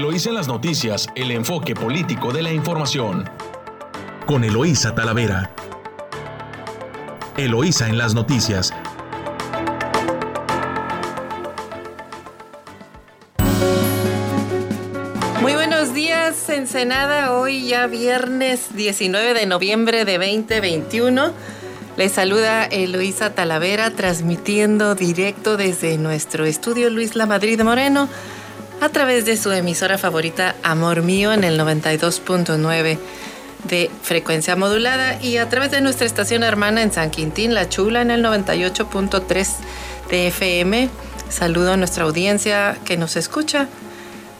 Eloísa en las noticias, el enfoque político de la información. Con Eloísa Talavera. Eloísa en las noticias. Muy buenos días, Ensenada. Hoy ya viernes 19 de noviembre de 2021. Les saluda Eloísa Talavera transmitiendo directo desde nuestro estudio Luis La Madrid Moreno a través de su emisora favorita Amor Mío en el 92.9 de frecuencia modulada y a través de nuestra estación hermana en San Quintín, La Chula en el 98.3 de FM. Saludo a nuestra audiencia que nos escucha.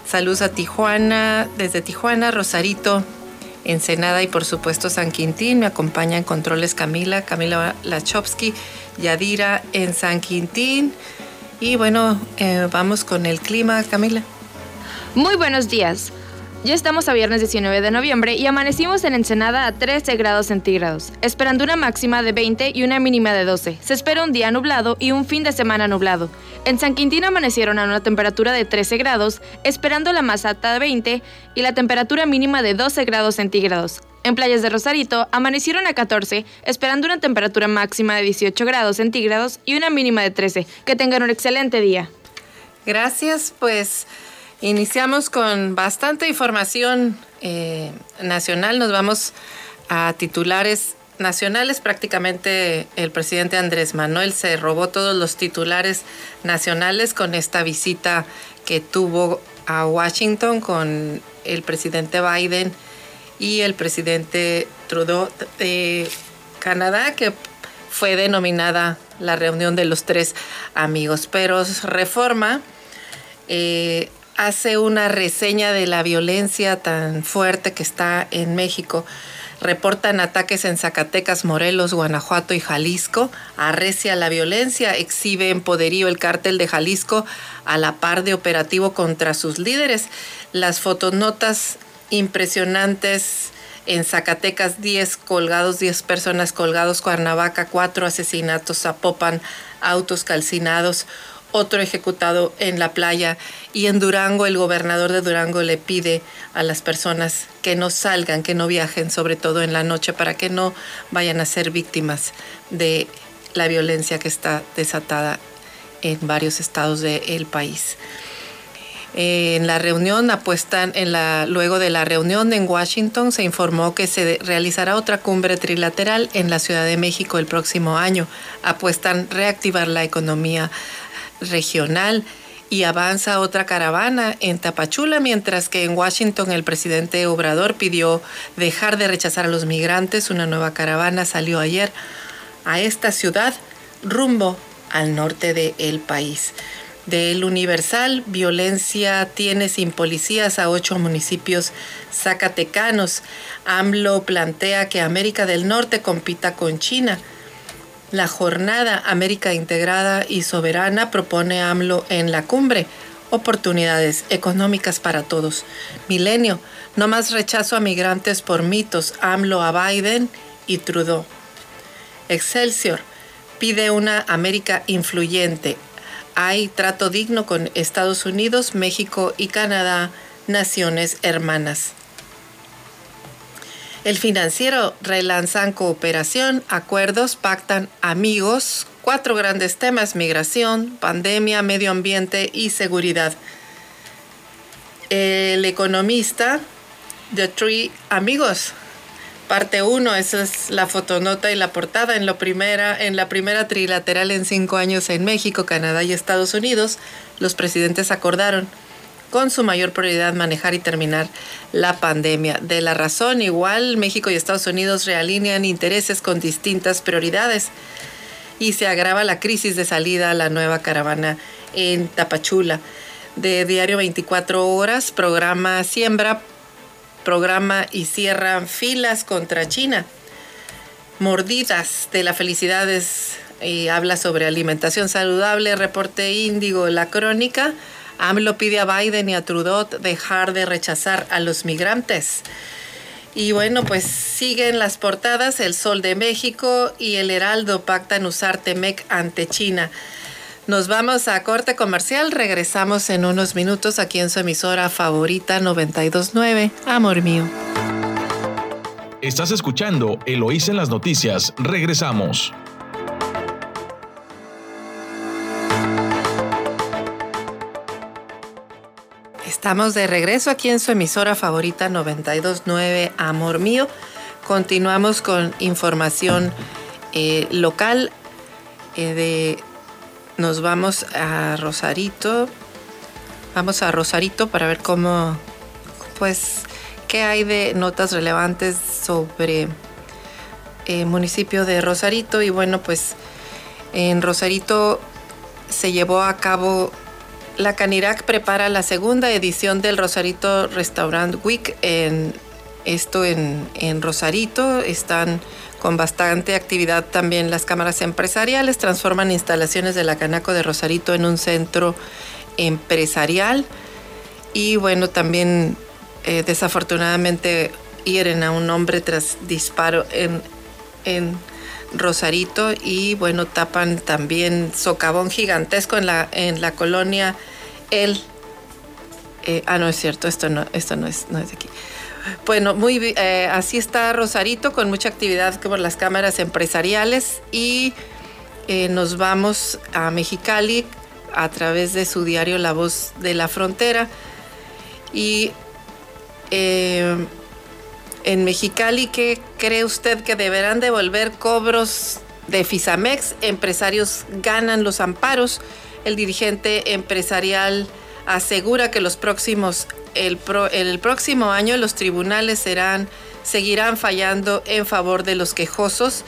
Saludos a Tijuana, desde Tijuana, Rosarito, Ensenada y por supuesto San Quintín. Me acompaña en controles Camila, Camila Lachowski, Yadira en San Quintín. Y bueno, eh, vamos con el clima, Camila. Muy buenos días. Ya estamos a viernes 19 de noviembre y amanecimos en Ensenada a 13 grados centígrados, esperando una máxima de 20 y una mínima de 12. Se espera un día nublado y un fin de semana nublado. En San Quintín amanecieron a una temperatura de 13 grados, esperando la más alta de 20 y la temperatura mínima de 12 grados centígrados. En playas de Rosarito amanecieron a 14, esperando una temperatura máxima de 18 grados centígrados y una mínima de 13. Que tengan un excelente día. Gracias, pues iniciamos con bastante información eh, nacional. Nos vamos a titulares nacionales. Prácticamente el presidente Andrés Manuel se robó todos los titulares nacionales con esta visita que tuvo a Washington con el presidente Biden y el presidente Trudeau de Canadá, que fue denominada la reunión de los tres amigos. Pero Reforma eh, hace una reseña de la violencia tan fuerte que está en México. Reportan ataques en Zacatecas, Morelos, Guanajuato y Jalisco. Arrecia la violencia, exhibe en poderío el cártel de Jalisco a la par de operativo contra sus líderes. Las fotonotas impresionantes. En Zacatecas 10 colgados, 10 personas colgados, Cuernavaca 4 asesinatos, Zapopan autos calcinados, otro ejecutado en la playa. Y en Durango el gobernador de Durango le pide a las personas que no salgan, que no viajen, sobre todo en la noche, para que no vayan a ser víctimas de la violencia que está desatada en varios estados del país en la reunión apuestan en la luego de la reunión en Washington se informó que se realizará otra cumbre trilateral en la Ciudad de México el próximo año. Apuestan reactivar la economía regional y avanza otra caravana en Tapachula, mientras que en Washington el presidente Obrador pidió dejar de rechazar a los migrantes. Una nueva caravana salió ayer a esta ciudad rumbo al norte del país del Universal, violencia tiene sin policías a ocho municipios zacatecanos. AMLO plantea que América del Norte compita con China. La jornada América Integrada y Soberana propone AMLO en la cumbre. Oportunidades económicas para todos. Milenio, no más rechazo a migrantes por mitos. AMLO a Biden y Trudeau. Excelsior, pide una América influyente hay trato digno con Estados Unidos, México y Canadá, naciones hermanas. El financiero relanzan cooperación, acuerdos, pactan amigos, cuatro grandes temas, migración, pandemia, medio ambiente y seguridad. El economista, The Three Amigos, Parte 1, esa es la fotonota y la portada en, lo primera, en la primera trilateral en cinco años en México, Canadá y Estados Unidos. Los presidentes acordaron con su mayor prioridad manejar y terminar la pandemia. De la razón, igual México y Estados Unidos realinean intereses con distintas prioridades y se agrava la crisis de salida a la nueva caravana en Tapachula. De Diario 24 Horas, programa Siembra programa y cierran filas contra China. Mordidas de la felicidad y habla sobre alimentación saludable, reporte índigo, la crónica. AMLO pide a Biden y a Trudeau dejar de rechazar a los migrantes. Y bueno, pues siguen las portadas, El Sol de México y El Heraldo pactan usar Temec ante China. Nos vamos a corte comercial, regresamos en unos minutos aquí en su emisora favorita 929, Amor mío. Estás escuchando Eloís en las noticias, regresamos. Estamos de regreso aquí en su emisora favorita 929 Amor Mío. Continuamos con información eh, local. Eh, de, nos vamos a Rosarito. Vamos a Rosarito para ver cómo, pues, qué hay de notas relevantes sobre el municipio de Rosarito. Y bueno, pues en Rosarito se llevó a cabo la Canirac prepara la segunda edición del Rosarito Restaurant Week. En, esto en, en Rosarito. Están con bastante actividad también las cámaras empresariales. Transforman instalaciones de la Canaco de Rosarito en un centro empresarial. Y bueno, también eh, desafortunadamente hieren a un hombre tras disparo en, en Rosarito y bueno, tapan también socavón gigantesco en la, en la colonia El. Eh, ah, no es cierto, esto no, esto no es, no es aquí. Bueno, muy eh, así está Rosarito con mucha actividad como las cámaras empresariales y eh, nos vamos a Mexicali a través de su diario La Voz de la Frontera y en Mexicali, ¿qué cree usted que deberán devolver cobros de Fisamex? Empresarios ganan los amparos. El dirigente empresarial asegura que los próximos, el, el próximo año los tribunales seguirán fallando en favor de los quejosos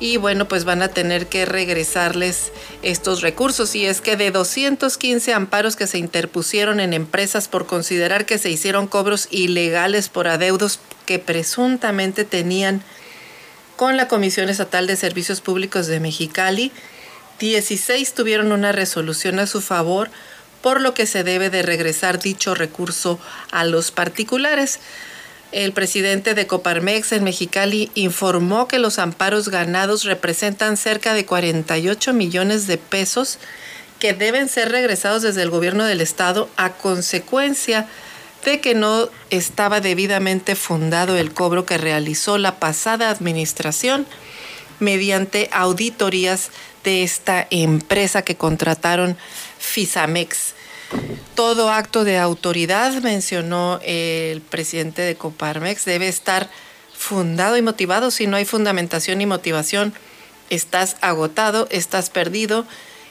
y bueno, pues van a tener que regresarles estos recursos. Y es que de 215 amparos que se interpusieron en empresas por considerar que se hicieron cobros ilegales por adeudos que presuntamente tenían con la Comisión Estatal de Servicios Públicos de Mexicali, 16 tuvieron una resolución a su favor, por lo que se debe de regresar dicho recurso a los particulares. El presidente de Coparmex en Mexicali informó que los amparos ganados representan cerca de 48 millones de pesos que deben ser regresados desde el gobierno del estado a consecuencia de que no estaba debidamente fundado el cobro que realizó la pasada administración mediante auditorías de esta empresa que contrataron Fisamex. Todo acto de autoridad, mencionó el presidente de Coparmex, debe estar fundado y motivado. Si no hay fundamentación y motivación, estás agotado, estás perdido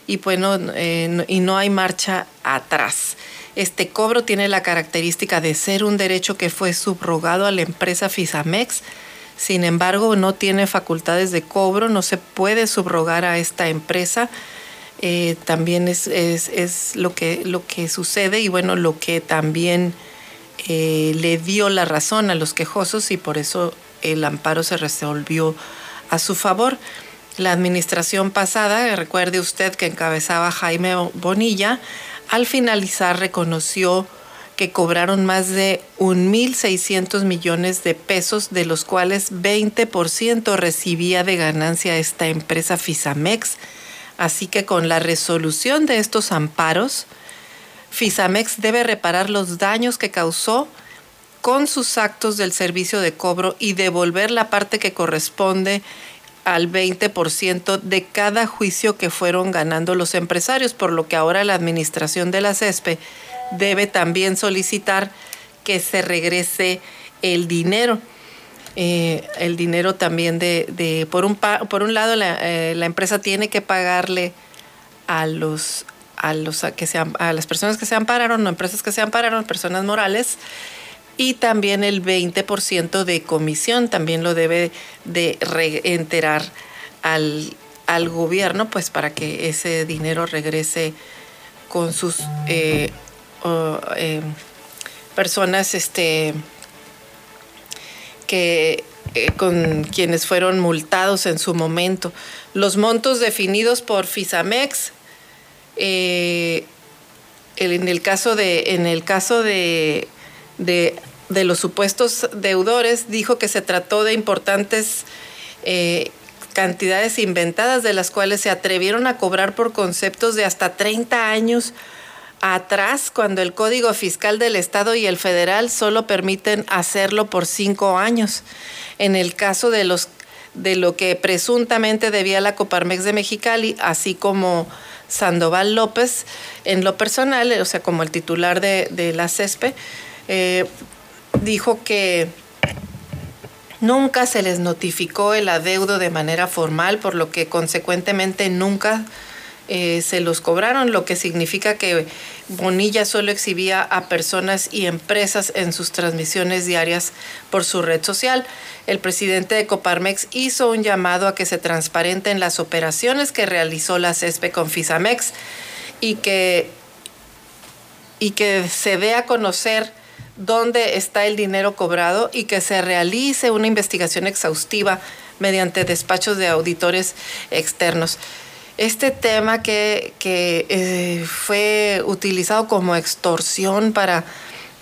y, bueno, eh, y no hay marcha atrás. Este cobro tiene la característica de ser un derecho que fue subrogado a la empresa Fisamex. Sin embargo, no tiene facultades de cobro, no se puede subrogar a esta empresa eh, también es, es, lo, que, lo que sucede y bueno, lo que también eh, le dio la razón a los quejosos y por eso el amparo se resolvió a su favor. La administración pasada, recuerde usted que encabezaba Jaime Bonilla, al finalizar reconoció que cobraron más de 1.600 millones de pesos, de los cuales 20% recibía de ganancia esta empresa Fisamex Así que con la resolución de estos amparos, Fisamex debe reparar los daños que causó con sus actos del servicio de cobro y devolver la parte que corresponde al 20% de cada juicio que fueron ganando los empresarios, por lo que ahora la administración de la CESPE debe también solicitar que se regrese el dinero. Eh, el dinero también de, por, un, por un lado, eh, la, empresa tiene que pagarle a los a los que sean a las personas que se ampararon, no empresas que se ampararon, personas morales, y también el 20% de comisión también lo debe de reenterar al, al gobierno, pues para que ese dinero regrese con sus eh, personas este que eh, con quienes fueron multados en su momento. Los montos definidos por Fisamex, eh, en el caso de, en el caso de, de, los supuestos deudores, dijo que se trató de importantes, eh, cantidades inventadas de las cuales se atrevieron a cobrar por conceptos de hasta 30 años atrás, cuando el Código Fiscal del Estado y el federal solo permiten hacerlo por cinco años. En el caso de los de lo que presuntamente debía la Coparmex de Mexicali, así como Sandoval López, en lo personal, o sea, como el titular de, la CESPE, eh, dijo que nunca se les notificó el adeudo de manera formal, por lo que consecuentemente nunca eh, se los cobraron, lo que significa que Bonilla solo exhibía a personas y empresas en sus transmisiones diarias por su red social. El presidente de Coparmex hizo un llamado a que se transparenten las operaciones que realizó la CESPE con Fisamex y que, y que se dé a conocer dónde está el dinero cobrado y que se realice una investigación exhaustiva mediante despachos de auditores externos este tema que, eh, fue utilizado como extorsión para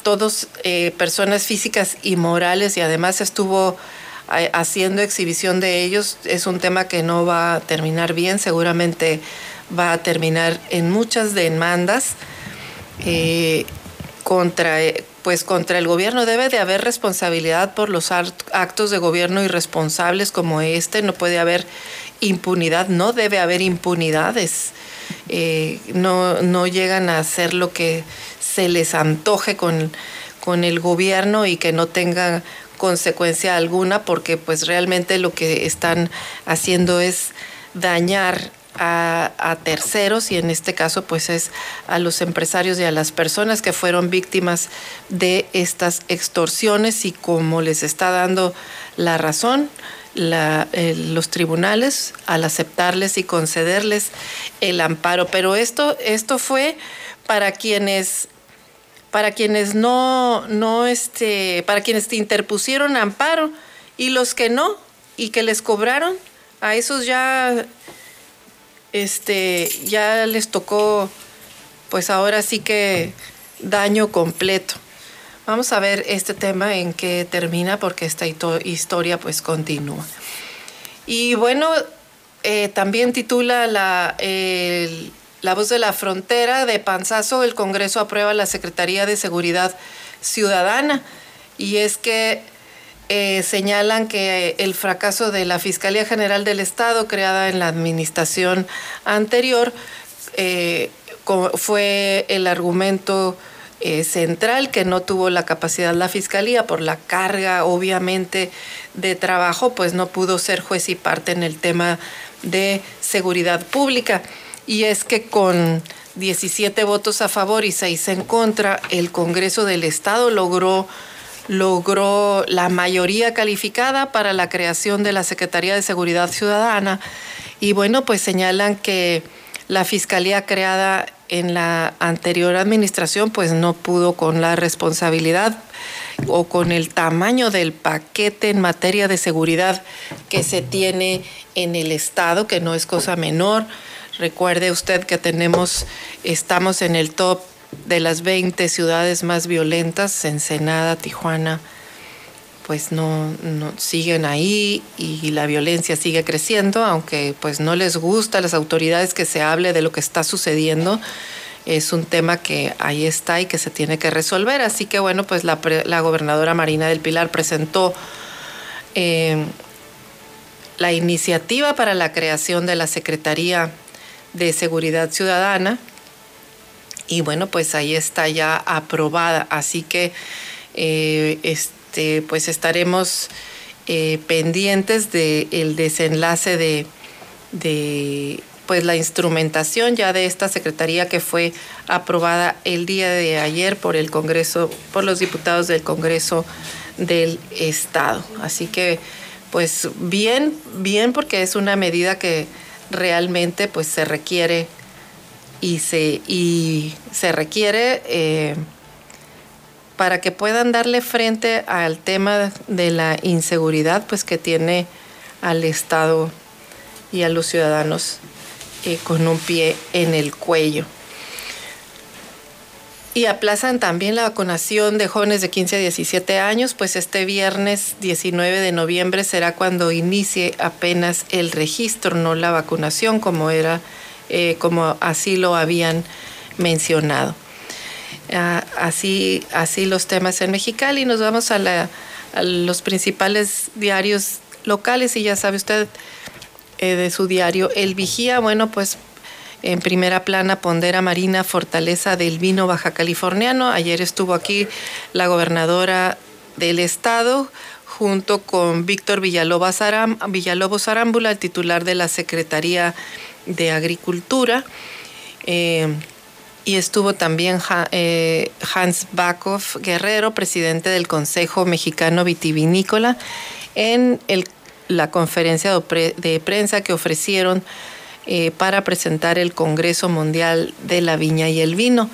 todas eh, personas físicas y morales y además estuvo eh, haciendo exhibición de ellos, es un tema que no va a terminar bien, seguramente va a terminar en muchas demandas contra, pues contra el gobierno. Debe de haber responsabilidad por los actos de gobierno irresponsables como este, no puede haber impunidad, no debe haber impunidades. Eh, no, no llegan a hacer lo que se les antoje con, con el gobierno y que no tenga consecuencia alguna porque pues realmente lo que están haciendo es dañar a, terceros y en este caso pues es a los empresarios y a las personas que fueron víctimas de estas extorsiones y como les está dando la razón, los tribunales al aceptarles y concederles el amparo. Pero esto, esto fue para quienes para quienes no, no este, para quienes te interpusieron amparo y los que no y que les cobraron, a esos ya, este, ya les tocó, pues ahora sí que daño completo. Vamos a ver este tema en qué termina porque esta historia pues continúa. Y bueno, eh, también titula la, la voz de la frontera de Panzazo, el Congreso aprueba la Secretaría de Seguridad Ciudadana. Y es que eh, señalan que el fracaso de la Fiscalía General del Estado, creada en la administración anterior, eh, fue el argumento eh, central que no tuvo la capacidad la fiscalía por la carga obviamente de trabajo, pues no pudo ser juez y parte en el tema de seguridad pública. Y es que con 17 votos a favor y 6 en contra, el Congreso del Estado logró logró la mayoría calificada para la creación de la Secretaría de Seguridad Ciudadana. Y bueno, pues señalan que la Fiscalía creada en la anterior administración pues no pudo con la responsabilidad o con el tamaño del paquete en materia de seguridad que se tiene en el estado, que no es cosa menor. Recuerde usted que tenemos, estamos en el top de las 20 ciudades más violentas, Ensenada, Tijuana, pues no, no, siguen ahí y la violencia sigue creciendo, aunque pues no les gusta a las autoridades que se hable de lo que está sucediendo. Es un tema que ahí está y que se tiene que resolver. Así que bueno, pues la, la gobernadora Marina del Pilar presentó eh, la iniciativa para la creación de la Secretaría de Seguridad Ciudadana. Y bueno, pues ahí está ya aprobada. Así que eh, este, pues estaremos eh, pendientes del desenlace de, de pues la instrumentación ya de esta secretaría que fue aprobada el día de ayer por el Congreso, por los diputados del Congreso del Estado. Así que pues bien, bien porque es una medida que realmente pues se requiere y se, y se requiere eh, para que puedan darle frente al tema de la inseguridad pues que tiene al Estado y a los ciudadanos eh, con un pie en el cuello. y aplazan también la vacunación de jóvenes de 15 a 17 años, pues este viernes 19 de noviembre será cuando inicie apenas el registro, no la vacunación como era, eh, como así lo habían mencionado. Ah, así, así los temas en Mexicali. Nos vamos a, la, los principales diarios locales y ya sabe usted eh, de su diario El Vigía. Bueno, pues en primera plana pondera Marina Fortaleza del Vino Baja Californiano. Ayer estuvo aquí la gobernadora del estado junto con Víctor Villalobos, Arámbula, el titular de la Secretaría de Agricultura. Eh, y estuvo también eh, Hans Bakov Guerrero, presidente del Consejo Mexicano Vitivinícola, en la conferencia de prensa que ofrecieron eh, para presentar el Congreso Mundial de la Viña y el Vino.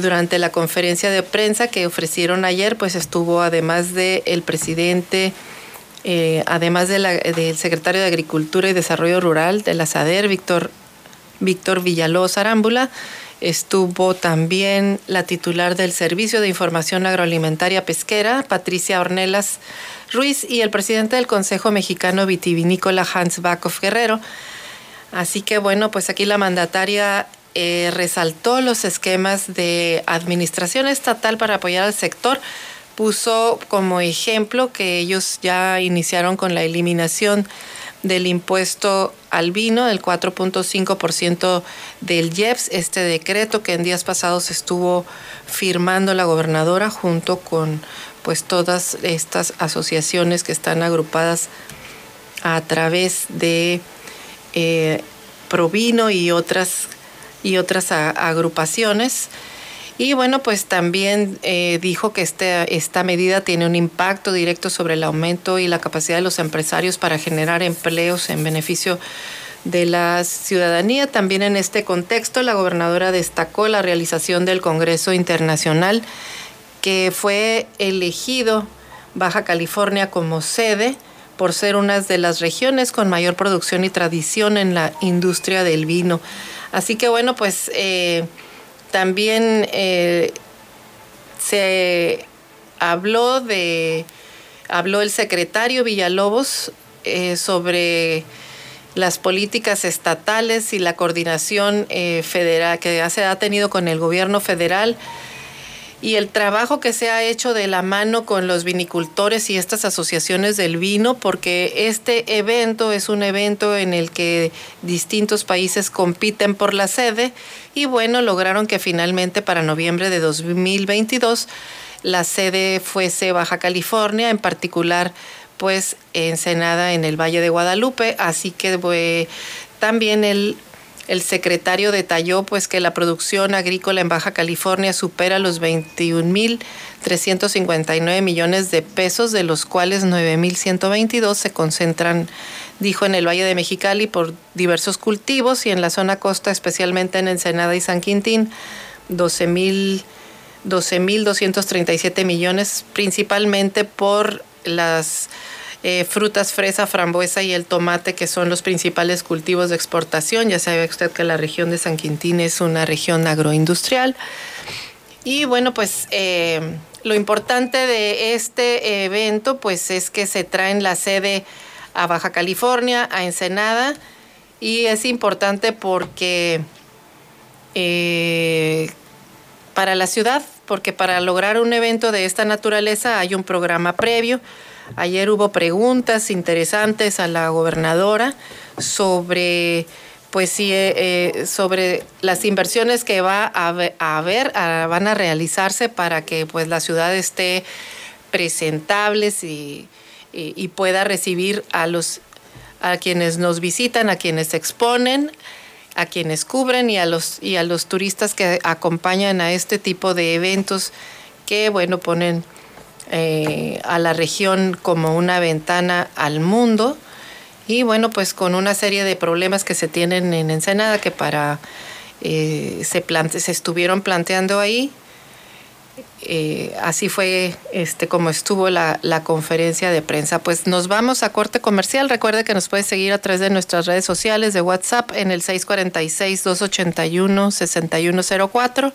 Durante la conferencia de prensa que ofrecieron ayer, pues estuvo además del el presidente, eh, además del secretario de Agricultura y Desarrollo Rural de la SADER, Víctor, Víctor Villalobos Arámbula, estuvo también la titular del Servicio de Información Agroalimentaria Pesquera, Patricia Ornelas Ruiz y el presidente del Consejo Mexicano Vitivinícola Hans Bakov Guerrero. Así que bueno, pues aquí la mandataria eh, resaltó los esquemas de administración estatal para apoyar al sector. Puso como ejemplo que ellos ya iniciaron con la eliminación del impuesto al vino, del 4.5% del IEPS, este decreto que en días pasados estuvo firmando la gobernadora junto con pues todas estas asociaciones que están agrupadas a través de eh, Provino y otras, y otras agrupaciones. Y bueno, pues también eh, dijo que este, esta medida tiene un impacto directo sobre el aumento y la capacidad de los empresarios para generar empleos en beneficio de la ciudadanía. También en este contexto, la gobernadora destacó la realización del Congreso Internacional que fue elegido Baja California como sede por ser una de las regiones con mayor producción y tradición en la industria del vino. Así que bueno, pues eh, también eh, se habló de, habló el secretario Villalobos eh, sobre las políticas estatales y la coordinación federal que se ha tenido con el gobierno federal y el trabajo que se ha hecho de la mano con los vinicultores y estas asociaciones del vino, porque este evento es un evento en el que distintos países compiten por la sede y bueno, lograron que finalmente para noviembre de 2022 la sede fuese Baja California, en particular pues Ensenada en el Valle de Guadalupe, así que pues, también el el secretario detalló pues que la producción agrícola en Baja California supera los 21.359 millones de pesos, de los cuales 9.122 se concentran, dijo, en el Valle de Mexicali por diversos cultivos y en la zona costa, especialmente en Ensenada y San Quintín, 12.237 12, millones, principalmente por las eh, frutas, fresa, frambuesa y el tomate, que son los principales cultivos de exportación. Ya sabe usted que la región de San Quintín es una región agroindustrial. Y bueno, pues eh, lo importante de este evento, pues es que se traen la sede a Baja California, a Ensenada, y es importante porque eh, para la ciudad, porque para lograr un evento de esta naturaleza hay un programa previo Ayer hubo preguntas interesantes a la gobernadora sobre pues eh, eh, sobre las inversiones que va a, haber, van a realizarse para que pues la ciudad esté presentables y, pueda recibir a los a quienes nos visitan, a quienes exponen, a quienes cubren y a los y a los turistas que acompañan a este tipo de eventos que bueno ponen eh, a la región como una ventana al mundo y bueno, pues con una serie de problemas que se tienen en Ensenada que para eh, se, se estuvieron planteando ahí eh, así fue este, como estuvo la, la, conferencia de prensa. Pues nos vamos a corte comercial. Recuerde que nos puede seguir a través de nuestras redes sociales de WhatsApp en el 646-281-6104,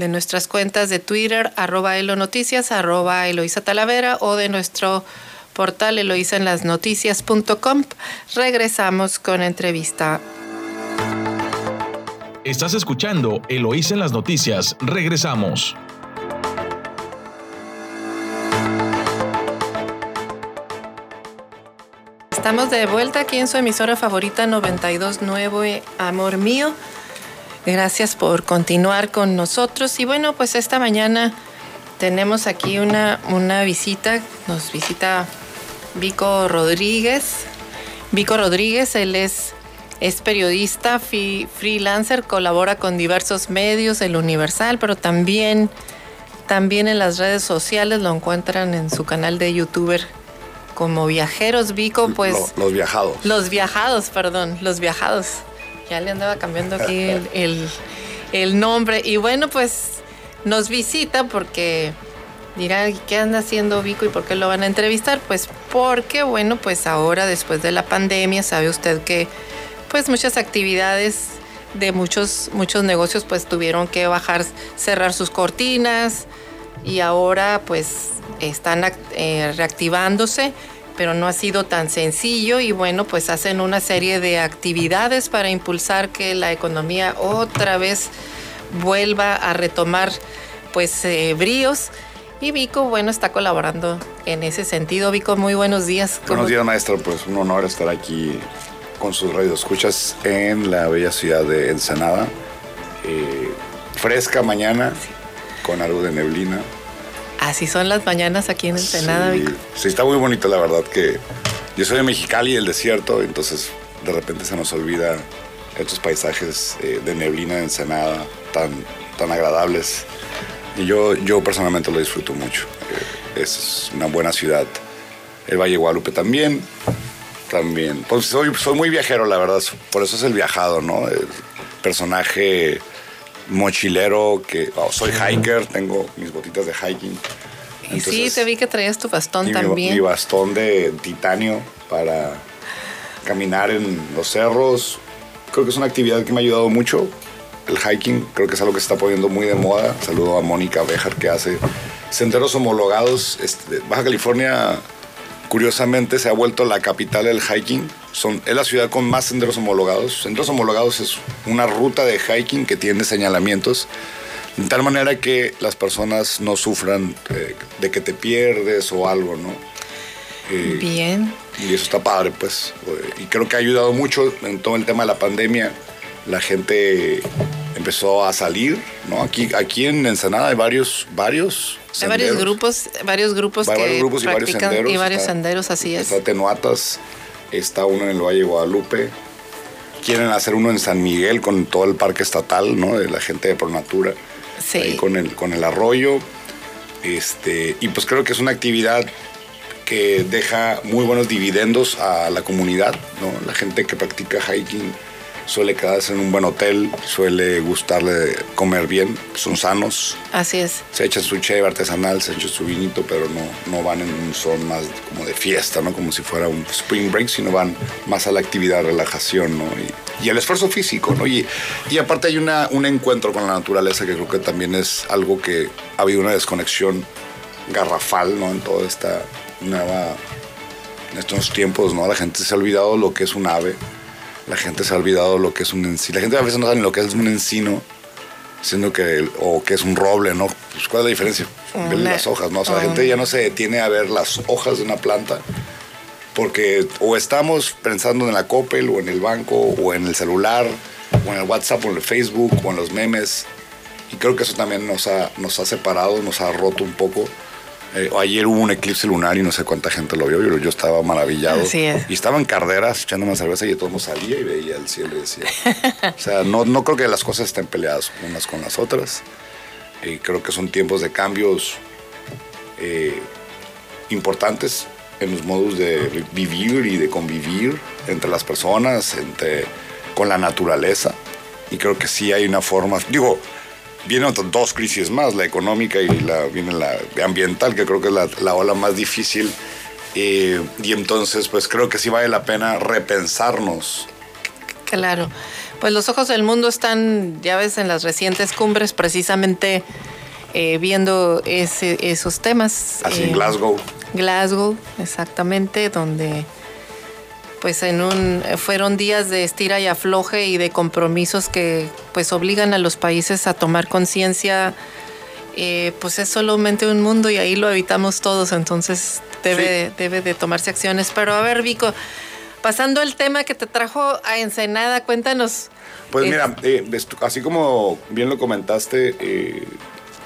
de nuestras cuentas de Twitter, arroba Elo Noticias, arroba Eloisa Talavera o de nuestro portal eloisaenlasnoticias.com. Regresamos con entrevista. Estás escuchando Eloísa en las noticias. Regresamos. Estamos de vuelta aquí en su emisora favorita 92.9 Amor Mío. Gracias por continuar con nosotros. Y bueno, pues esta mañana tenemos aquí una, una visita. Nos visita Vico Rodríguez. Vico Rodríguez, él es, es periodista, freelancer, colabora con diversos medios, el Universal, pero también, también en las redes sociales lo encuentran en su canal de youtuber como viajeros Vico, pues... los viajados. Los viajados, perdón, los viajados. Ya le andaba cambiando aquí el, nombre. Y bueno, pues nos visita porque dirá, ¿qué anda haciendo Vico y por qué lo van a entrevistar? Pues porque, bueno, pues ahora después de la pandemia, sabe usted que pues muchas actividades de muchos, muchos negocios pues tuvieron que bajar, cerrar sus cortinas y ahora pues están eh, reactivándose, pero no ha sido tan sencillo y bueno, pues hacen una serie de actividades para impulsar que la economía otra vez vuelva a retomar pues eh, bríos. Y Vico, bueno, está colaborando en ese sentido. Vico, muy buenos días. Buenos días, maestro. Pues un honor estar aquí con sus escuchas en la bella ciudad de Ensenada. Eh, fresca mañana, con algo de neblina. Así son las mañanas aquí en Ensenada, sí, Sí, está muy bonito, la verdad que yo soy de Mexicali, el desierto, entonces de repente se nos olvida estos paisajes eh, de neblina de Ensenada tan, tan agradables. Y yo, yo personalmente lo disfruto mucho. Eh, es una buena ciudad. El Valle Guadalupe también. También. Pues soy, soy muy viajero, la verdad. Por eso es el viajado, ¿no? El personaje mochilero, que oh, soy hiker, tengo mis botitas de hiking. y sí, te vi que traías tu bastón también. Mi, bastón de titanio para caminar en los cerros. Creo que es una actividad que me ha ayudado mucho. El hiking creo que es algo que se está poniendo muy de moda. Saludo a Mónica Bejar que hace senderos homologados. Este, Baja California curiosamente se ha vuelto la capital del hiking. Son, es la ciudad con más senderos homologados. Senderos homologados es una ruta de hiking que tiene señalamientos de tal manera que las personas no sufran eh, de que te pierdes o algo, ¿no? Eh, Bien. Y eso está padre, pues. Y creo que ha ayudado mucho en todo el tema de la pandemia. La gente empezó a salir, ¿no? Aquí, aquí en Ensenada hay varios, varios hay varios grupos, varios grupos que varios grupos practican y varios senderos, así es. Está Tenuatas, está uno en el Valle de Guadalupe. Quieren hacer uno en San Miguel con todo el parque estatal, ¿no? De la gente de Pronatura. Sí. Ahí con el, con el arroyo. Este, y pues creo que es una actividad que deja muy buenos dividendos a la comunidad, ¿no? La gente que practica hiking suele quedarse en un buen hotel, suele gustarle comer bien, son sanos. Así es. Se echan su cheve artesanal, se echan su vinito, pero no, no van en un son más como de fiesta, ¿no? Como si fuera un spring break, sino van más a la actividad, relajación, ¿no? Y, y el esfuerzo físico, ¿no? Y, y aparte hay una, un encuentro con la naturaleza que creo que también es algo que ha habido una desconexión garrafal, ¿no? En toda esta nueva, en estos tiempos, ¿no? La gente se ha olvidado lo que es un ave la gente se ha olvidado lo que es un encino. La gente a veces no sabe lo que es un encino, siendo que, o que es un roble, ¿no? Pues, ¿Cuál es la diferencia? Ver las hojas, ¿no? O sea, la gente ya no se detiene a ver las hojas de una planta porque o estamos pensando en la Coppel o en el banco o en el celular o en el WhatsApp o en el Facebook o en los memes. Y creo que eso también nos ha, nos ha separado, nos ha roto un poco eh, ayer hubo un eclipse lunar y no sé cuánta gente lo vio, pero yo estaba maravillado. Y estaba en carderas echando una cerveza y todo el mundo salía y veía el cielo y decía. o sea, no, no creo que las cosas estén peleadas unas con las otras. Y creo que son tiempos de cambios eh, importantes en los modos de vivir y de convivir entre las personas, entre, con la naturaleza. Y creo que sí hay una forma, digo, vienen dos crisis más, la económica y la, viene la ambiental, que creo que es la, la ola más difícil. Eh, y entonces, pues creo que sí vale la pena repensarnos. Claro, pues los ojos del mundo están, ya ves, en las recientes cumbres precisamente eh, viendo ese, esos temas. Así en Eh, Glasgow. Glasgow, exactamente, donde pues en un fueron días de estira y afloje y de compromisos que pues obligan a los países a tomar conciencia eh, pues es solamente un mundo y ahí lo habitamos todos entonces debe, debe de tomarse acciones pero a ver Vico pasando el tema que te trajo a Ensenada cuéntanos Pues eh, mira, eh, así como bien lo comentaste, eh,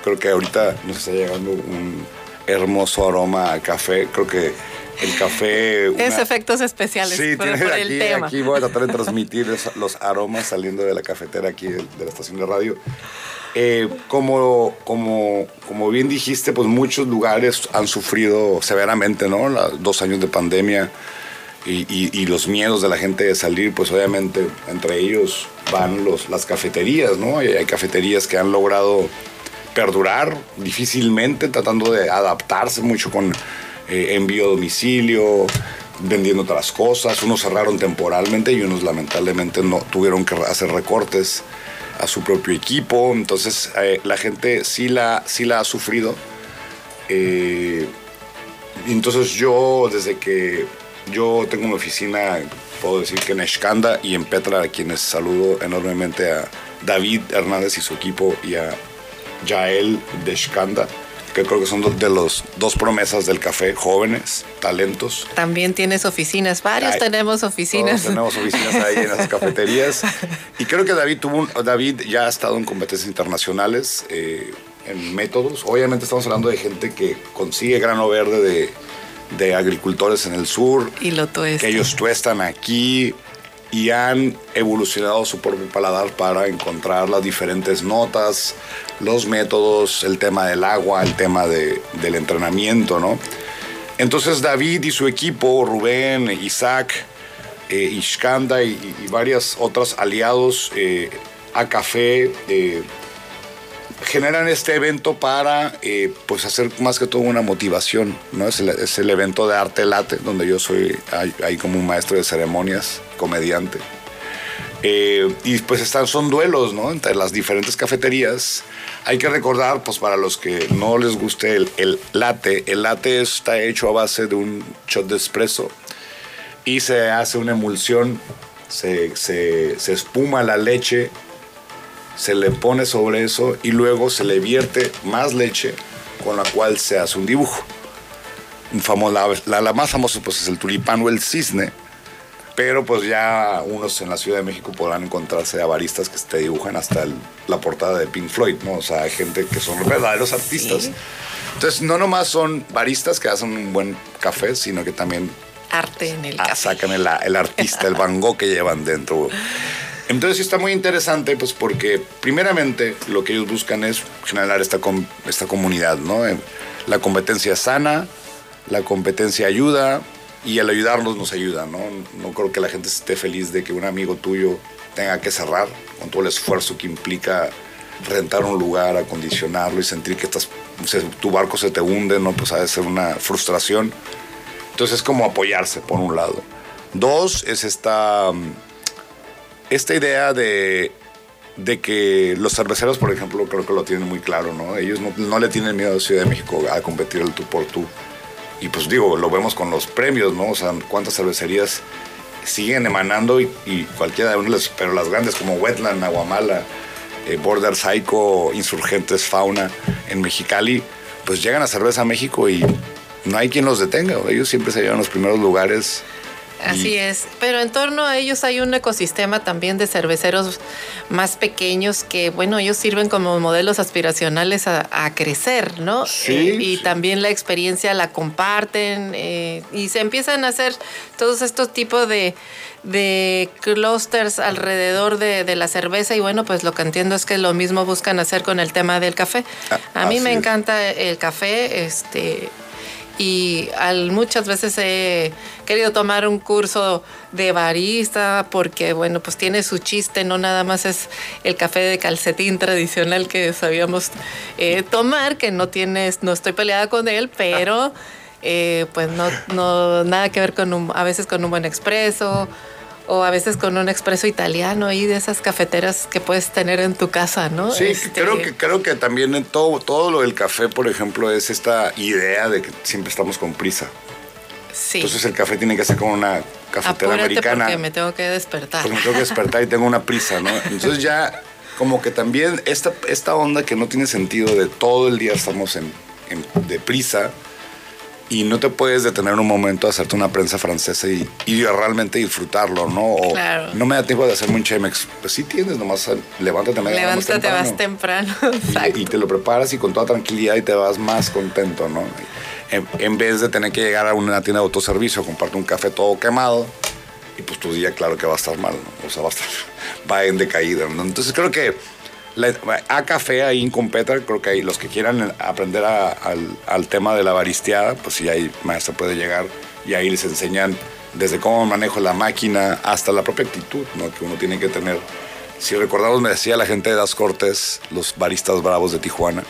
creo que ahorita nos está llegando un hermoso aroma a café. Creo que el café... es una- efectos especiales Sí, por, por aquí, el tema aquí voy a tratar de transmitir es- los aromas saliendo de la cafetera aquí de, de la estación de radio. Eh, como, como, como bien dijiste, pues muchos lugares han sufrido severamente, ¿no? Los dos años de pandemia y, y- y los miedos de la gente de salir, pues obviamente entre ellos van los, las cafeterías, ¿no? Y hay cafeterías que han logrado perdurar difícilmente, tratando de adaptarse mucho con eh, envío a domicilio, vendiendo otras cosas. Unos cerraron temporalmente y unos lamentablemente no tuvieron que hacer recortes a su propio equipo. Entonces eh, la gente sí la, sí la ha sufrido. Eh, entonces yo, desde que yo tengo mi oficina, puedo decir que en Escanda y en Petra, a quienes saludo enormemente a David Hernández y su equipo y a Yael de Escanda, que creo que son de los dos promesas del café, jóvenes, talentos. también tienes oficinas varios Ay, tenemos oficinas Todos tenemos oficinas ahí en las cafeterías. Y creo que David tuvo un- David ya ha estado en competencias internacionales eh, en métodos. Obviamente estamos hablando de gente que consigue grano verde de, de agricultores en el sur, y lo tuestas. que ellos tuestan aquí y han evolucionado su propio paladar para encontrar las diferentes notas, los métodos, el tema del agua, el tema de- del entrenamiento, ¿no? Entonces David y su equipo, Rubén, Isaac, eh, Ishkanda y, y varios otros aliados eh, a Café eh, generan este evento para eh, pues hacer más que todo una motivación, ¿no? Es el, es el evento de arte late, donde yo soy ahí, como un maestro de ceremonias, comediante. Eh, y pues están, son duelos, ¿no? Entre las diferentes cafeterías. Hay que recordar, pues para los que no les guste el, el latte, el latte está hecho a base de un shot de espresso y se hace una emulsión, se, se, se espuma la leche, se le pone sobre eso y luego se le vierte más leche con la cual se hace un dibujo. La, la- la más famosa pues es el tulipán o el cisne, pero pues ya unos en la Ciudad de México podrán encontrarse a baristas que te dibujan hasta el- la portada de Pink Floyd, ¿no? O sea, hay gente que son verdaderos artistas. Entonces, no nomás son baristas que hacen un buen café, sino que también arte en el ah, café. sacan el, el artista, el Van Gogh que llevan dentro. Entonces sí está muy interesante, pues porque primeramente lo que ellos buscan es generar esta, com- esta comunidad, ¿no? Eh, La competencia sana, la competencia ayuda y el ayudarnos nos ayuda, ¿no? No creo que la gente esté feliz de que un amigo tuyo tenga que cerrar con todo el esfuerzo que implica rentar un lugar, acondicionarlo y sentir que estás, tu barco se te hunde, ¿no? Pues ha de ser una frustración. Entonces es como apoyarse por un lado. Dos es esta, mm, esta idea de, de que los cerveceros, por ejemplo, creo que lo tienen muy claro, ¿no? Ellos no, le tienen miedo a Ciudad de México a competir el tú por tú. Y pues digo, lo vemos con los premios, ¿no? O sea, cuántas cervecerías siguen emanando y, cualquiera de unas, pero las grandes como Wetland, Aguamala, eh, Border Psycho, Insurgentes, Fauna en Mexicali, pues llegan a Cerveza a México y no hay quien los detenga. Ellos siempre se llevan los primeros lugares. Así es, pero en torno a ellos hay un ecosistema también de cerveceros más pequeños que, bueno, ellos sirven como modelos aspiracionales a, a crecer, ¿no? Sí, Eh, y también la experiencia la comparten eh, y se empiezan a hacer todos estos tipos de, de clusters alrededor de, de la cerveza y bueno, pues lo que entiendo es que lo mismo buscan hacer con el tema del café. Ah, a mí me es. encanta el café, este y al, muchas veces he querido tomar un curso de barista porque, bueno, pues tiene su chiste, no nada más es el café de calcetín tradicional que sabíamos eh, tomar, que no tienes, no estoy peleada con él, pero eh, pues no, no, nada que ver con un, a veces con un buen expreso o a veces con un expreso italiano y de esas cafeteras que puedes tener en tu casa, ¿no? Sí, este, creo que creo que también en todo todo lo del café, por ejemplo, es esta idea de que siempre estamos con prisa. Sí. Entonces el café tiene que ser como una cafetera Apúrate americana. Porque me tengo que despertar. Porque me tengo que despertar y tengo una prisa, ¿no? Entonces ya como que también esta, esta onda que no tiene sentido de todo el día estamos en, en de prisa y no te puedes detener un momento a hacerte una prensa francesa y, y realmente disfrutarlo, ¿no? O claro. no me da tiempo de hacerme un chemex. Pues sí tienes, nomás levántate Levántate, vas temprano. Y, y, te lo preparas y con toda tranquilidad y te vas más contento, ¿no? En, en, vez de tener que llegar a una tienda de autoservicio a comprarte un café todo quemado y pues tu día claro que va a estar mal, ¿no? O sea, va a estar, va en decaída, ¿no? Entonces creo que a café ahí en Competra, creo que ahí los que quieran aprender a, al, al, tema de la baristeada, pues sí, ahí maestro puede llegar y ahí les enseñan desde cómo manejo la máquina hasta la propia actitud ¿no? que uno tiene que tener. Si recordamos, me decía la gente de Das Cortes, los baristas bravos de Tijuana,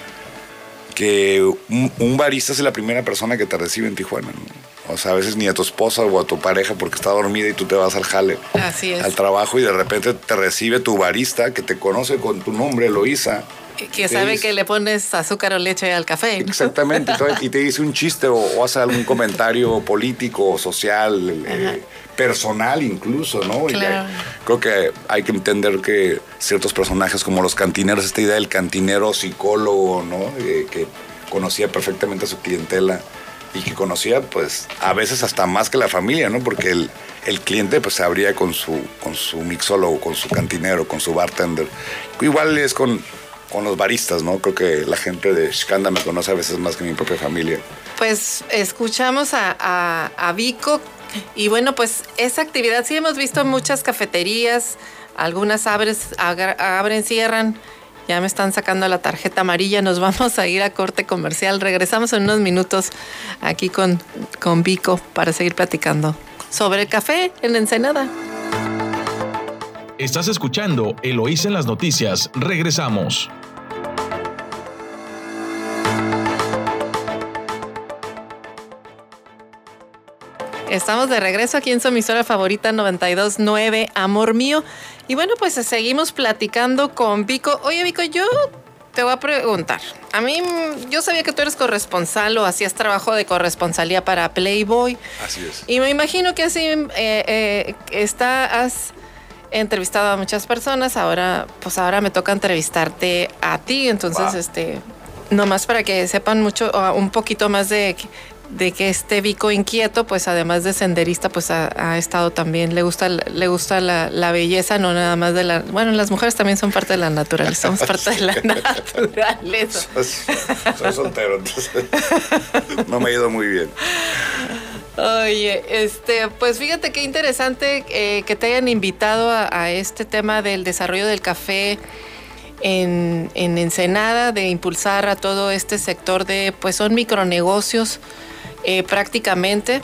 que un, un barista es la primera persona que te recibe en Tijuana. ¿no? O sea, a veces ni a tu esposa o a tu pareja porque está dormida y tú te vas al jale, Así es. al trabajo y de repente te recibe tu barista que te conoce con tu nombre, Eloísa. Que sabe dice, que le pones azúcar o leche al café. ¿no? Exactamente. y te dice un chiste o, o hace algún comentario político social, eh, personal incluso, ¿no? Claro. Y creo que hay que entender que ciertos personajes como los cantineros, esta idea del cantinero psicólogo, ¿no? Eh, que conocía perfectamente a su clientela y que conocía pues a veces hasta más que la familia, ¿no? Porque el, el cliente pues se abría con su, con su mixólogo, con su cantinero, con su bartender. Igual es con, con los baristas, ¿no? Creo que la gente de Shkanda me conoce a veces más que mi propia familia. Pues escuchamos a, a, Vico y bueno, pues esa actividad sí hemos visto muchas cafeterías, algunas abres, abren, cierran. Ya me están sacando la tarjeta amarilla, nos vamos a ir a corte comercial. Regresamos en unos minutos aquí con, con Vico para seguir platicando sobre el café en Ensenada. Estás escuchando Eloís en las noticias. Regresamos. Estamos de regreso aquí en su emisora favorita 929, Amor Mío. Y bueno, pues seguimos platicando con Vico. Oye, Vico, yo te voy a preguntar. A mí, yo sabía que tú eres corresponsal o hacías trabajo de corresponsalía para Playboy. Así es. Y me imagino que así eh, eh, está, has entrevistado a muchas personas. Ahora, pues ahora me toca entrevistarte a ti. Entonces, wow. este, nomás para que sepan mucho, un poquito más de de que este Vico inquieto, pues además de senderista, pues ha, ha estado también, le gusta, le gusta la, la, belleza, no nada más de la... Bueno, las mujeres también son parte de la naturaleza, somos parte de la naturaleza. Soy soltero, entonces no me ha ido muy bien. Oye, este, pues fíjate qué interesante eh, que te hayan invitado a, a, este tema del desarrollo del café en, en Ensenada, de impulsar a todo este sector de, pues son micronegocios eh, prácticamente.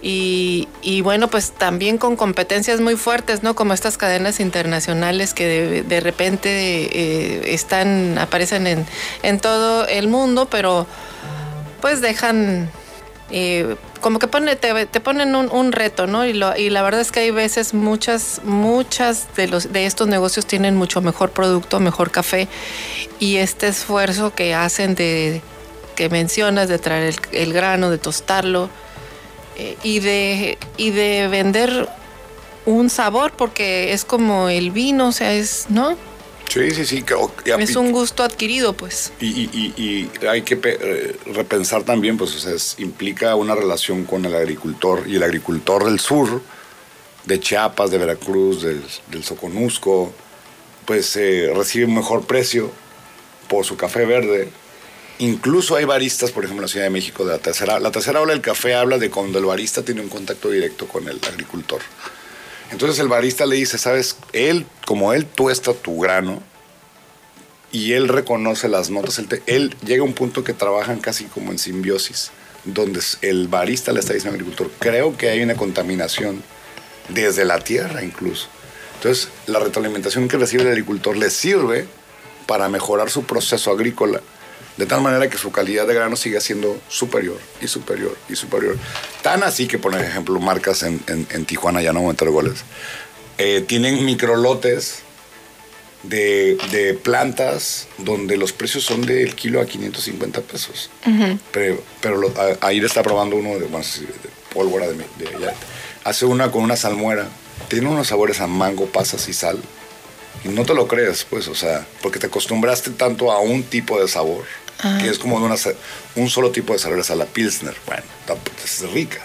Y, y, bueno, pues también con competencias muy fuertes, ¿no? Como estas cadenas internacionales que de, repente eh, están, aparecen en, en, todo el mundo, pero pues dejan, eh, como que pone, te, te ponen un, un, reto, ¿no? Y, lo, y la verdad es que hay veces muchas, muchas de, los, de estos negocios tienen mucho mejor producto, mejor café, y este esfuerzo que hacen de que mencionas, de traer el, el grano, de tostarlo eh, y, de, y de vender un sabor, porque es como el vino, o sea, es, ¿no? Sí, sí, sí. Es un gusto adquirido, pues. Y, y, y hay que eh, repensar también, pues, o sea, es, implica una relación con el agricultor y el agricultor del sur, de Chiapas, de Veracruz, del, del Soconusco, pues eh, recibe un mejor precio por su café verde Incluso hay baristas, por ejemplo, en la Ciudad de México, de la tercera, la tercera ola del café habla de cuando el barista tiene un contacto directo con el agricultor. Entonces el barista le dice, sabes, él, como él tuesta tu grano y él reconoce las notas, él, él llega a un punto que trabajan casi como en simbiosis, donde el barista le está diciendo al agricultor, creo que hay una contaminación desde la tierra incluso. Entonces, la retroalimentación que recibe el agricultor le sirve para mejorar su proceso agrícola, de tal manera que su calidad de grano siga siendo superior y superior y superior. Tan así que, por ejemplo, marcas en, Tijuana, ya no voy a meter goles, eh, tienen microlotes de, plantas donde los precios son del kilo a 550 pesos. Pero, pero ahí le está probando uno de, pólvora de, de, Hace una con una salmuera. Tiene unos sabores a mango, pasas y sal. Y no te lo crees, pues, o sea, porque te acostumbraste tanto a un tipo de sabor, que es como una, un solo tipo de sabores a la Pilsner. Bueno, es rica.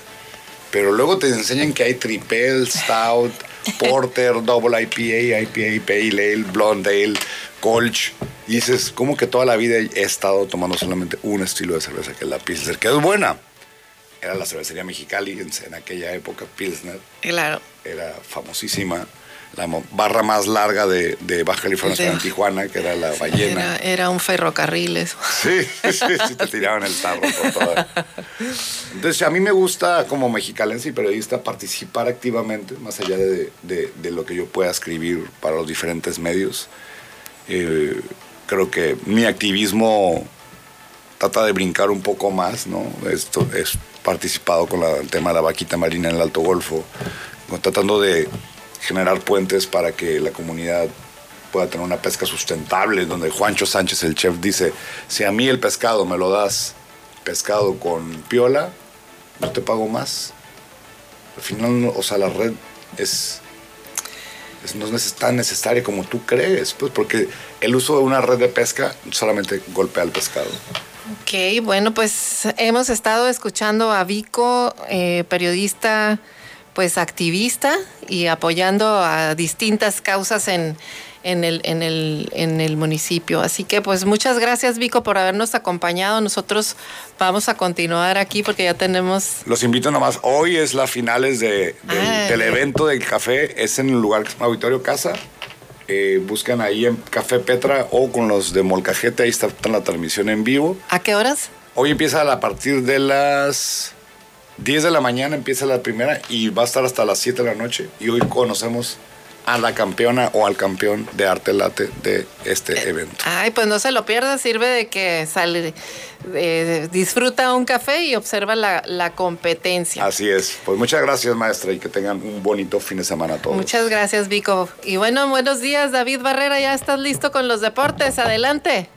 Pero luego te enseñan que hay triple, stout, Porter, Double IPA, IPA, Pale Ale, Blonde Ale, Colch. Y dices, ¿cómo que toda la vida he estado tomando solamente un estilo de cerveza, que es la Pilsner, que es buena? Era la cervecería Mexicali en, aquella época, Pilsner. Claro. Era famosísima la barra más larga de, Baja California en Tijuana, que era la ballena. Era, un ferrocarril eso. Sí, sí, sí, te tiraban el tarro por. Entonces, a mí me gusta como mexicalense y periodista participar activamente, más allá de, lo que yo pueda escribir para los diferentes medios. Eh, creo que mi activismo trata de brincar un poco más, ¿no? Esto es participado con el tema de la vaquita marina en el Alto Golfo, tratando de generar puentes para que la comunidad pueda tener una pesca sustentable, donde Juancho Sánchez, el chef, dice, si a mí el pescado me lo das pescado con piola, no te pago más. Al final, o sea, la red es, no es tan necesaria como tú crees, pues, porque el uso de una red de pesca solamente golpea al pescado. Ok, bueno, pues hemos estado escuchando a Vico, eh, periodista pues activista y apoyando a distintas causas en, en, el, en, el, en el municipio. Así que pues muchas gracias Vico por habernos acompañado. Nosotros vamos a continuar aquí porque ya tenemos... Los invito nomás. Hoy es la finales de, ah, del, evento del café. Es en el lugar que Auditorio Casa. Eh, buscan ahí en Café Petra o con los de Molcajete. Ahí está la transmisión en vivo. ¿A qué horas? Hoy empieza a partir de las 10 de la mañana empieza la primera y va a estar hasta las 7 de la noche. Y hoy conocemos a la campeona o al campeón de arte late de este eh, evento. Ay, pues no se lo pierda, sirve de que sale, disfruta un café y observa la, competencia. Así es. Pues muchas gracias, maestra, y que tengan un bonito fin de semana todos. Muchas gracias, Vico. Y bueno, buenos días, David Barrera, ya estás listo con los deportes, adelante.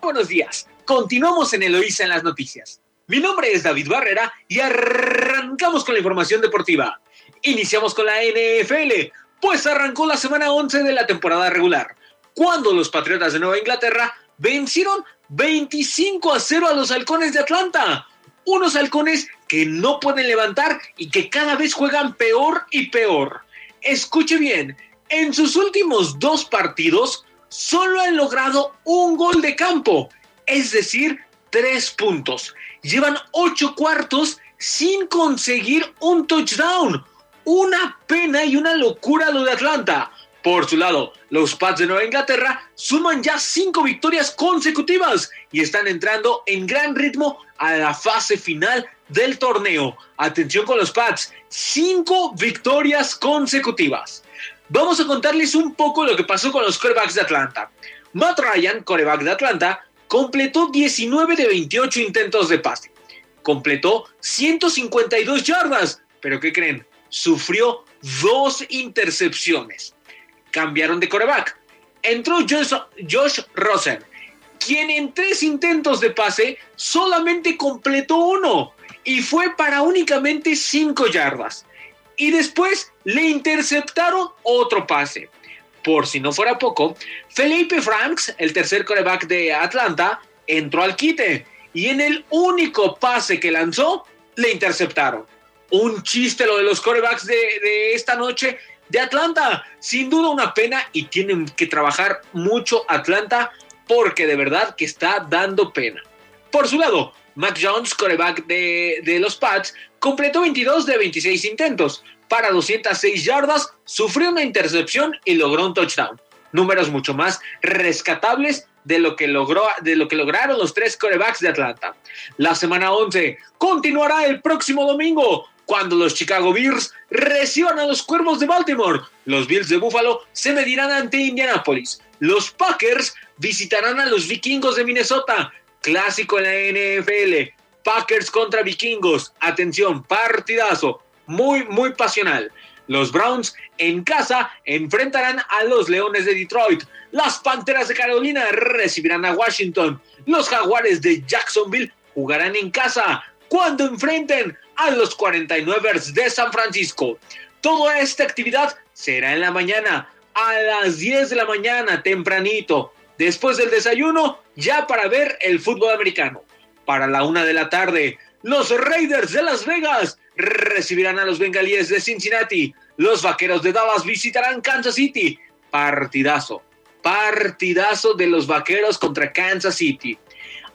Buenos días. Continuamos en Eloísa en las noticias. Mi nombre es David Barrera y arrancamos con la información deportiva. Iniciamos con la NFL, pues arrancó la semana 11 de la temporada regular, cuando los Patriotas de Nueva Inglaterra vencieron 25 a 0 a los Halcones de Atlanta. Unos halcones que no pueden levantar y que cada vez juegan peor y peor. Escuche bien, en sus últimos dos partidos solo han logrado un gol de campo, es decir, tres puntos llevan ocho cuartos sin conseguir un touchdown. Una pena y una locura lo de Atlanta. Por su lado, los Pats de Nueva Inglaterra suman ya cinco victorias consecutivas y están entrando en gran ritmo a la fase final del torneo. Atención con los Pats, cinco victorias consecutivas. Vamos a contarles un poco lo que pasó con los corebacks de Atlanta. Matt Ryan, coreback de Atlanta, completó 19 de 28 intentos de pase. Completó 152 yardas, pero ¿qué creen? Sufrió dos intercepciones. Cambiaron de coreback. Entró Josh, Josh Rosen, quien en tres intentos de pase solamente completó uno y fue para únicamente 5 yardas. Y después le interceptaron otro pase. Por si no fuera poco, Felipe Franks, el tercer coreback de Atlanta, entró al quite y en el único pase que lanzó, le interceptaron. Un chiste lo de los corebacks de, esta noche de Atlanta. Sin duda una pena y tienen que trabajar mucho Atlanta porque de verdad que está dando pena. Por su lado, Mac Jones, coreback de, de los Pats, completó 22 de 26 intentos, para 206 yardas, sufrió una intercepción y logró un touchdown. Números mucho más rescatables de lo que logró, de lo que lograron los tres corebacks de Atlanta. La semana 11 continuará el próximo domingo cuando los Chicago Bears reciban a los Cuervos de Baltimore. Los Bills de Buffalo se medirán ante Indianapolis. Los Packers visitarán a los Vikingos de Minnesota. Clásico en la NFL. Packers contra Vikingos. Atención, partidazo. Muy, muy pasional. Los Browns en casa enfrentarán a los Leones de Detroit. Las Panteras de Carolina recibirán a Washington. Los Jaguares de Jacksonville jugarán en casa cuando enfrenten a los 49 de San Francisco. Toda esta actividad será en la mañana, a las 10 de la mañana, tempranito, después del desayuno, ya para ver el fútbol americano. Para la una de la tarde, los Raiders de Las Vegas recibirán a los bengalíes de Cincinnati. Los vaqueros de Dallas visitarán Kansas City. Partidazo. Partidazo de los vaqueros contra Kansas City.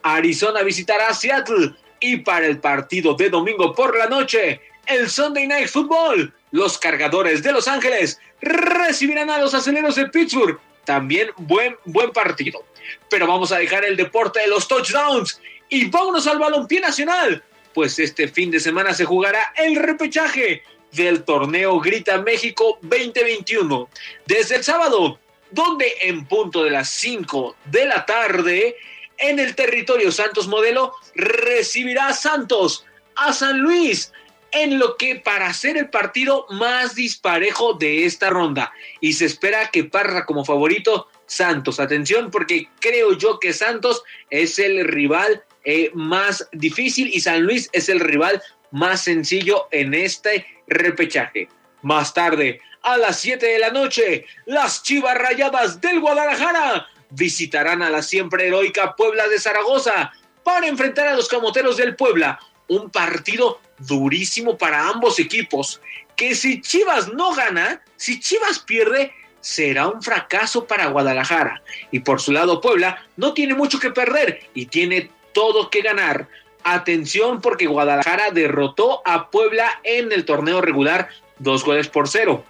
Arizona visitará Seattle. Y para el partido de domingo por la noche, el Sunday Night Football, los cargadores de Los Ángeles recibirán a los aceleros de Pittsburgh. También buen, buen partido. Pero vamos a dejar el deporte de los touchdowns y vámonos al balompié nacional pues este fin de semana se jugará el repechaje del torneo Grita México 2021. Desde el sábado, donde en punto de las 5 de la tarde, en el territorio Santos Modelo, recibirá Santos a San Luis en lo que para ser el partido más disparejo de esta ronda. Y se espera que parra como favorito Santos. Atención, porque creo yo que Santos es el rival eh, más difícil y San Luis es el rival más sencillo en este repechaje. Más tarde, a las 7 de la noche, las Chivas Rayadas del Guadalajara visitarán a la siempre heroica Puebla de Zaragoza para enfrentar a los Camoteros del Puebla. Un partido durísimo para ambos equipos, que si Chivas no gana, si Chivas pierde, será un fracaso para Guadalajara. Y por su lado, Puebla no tiene mucho que perder y tiene todo que ganar. Atención porque Guadalajara derrotó a Puebla en el torneo regular dos goles por cero.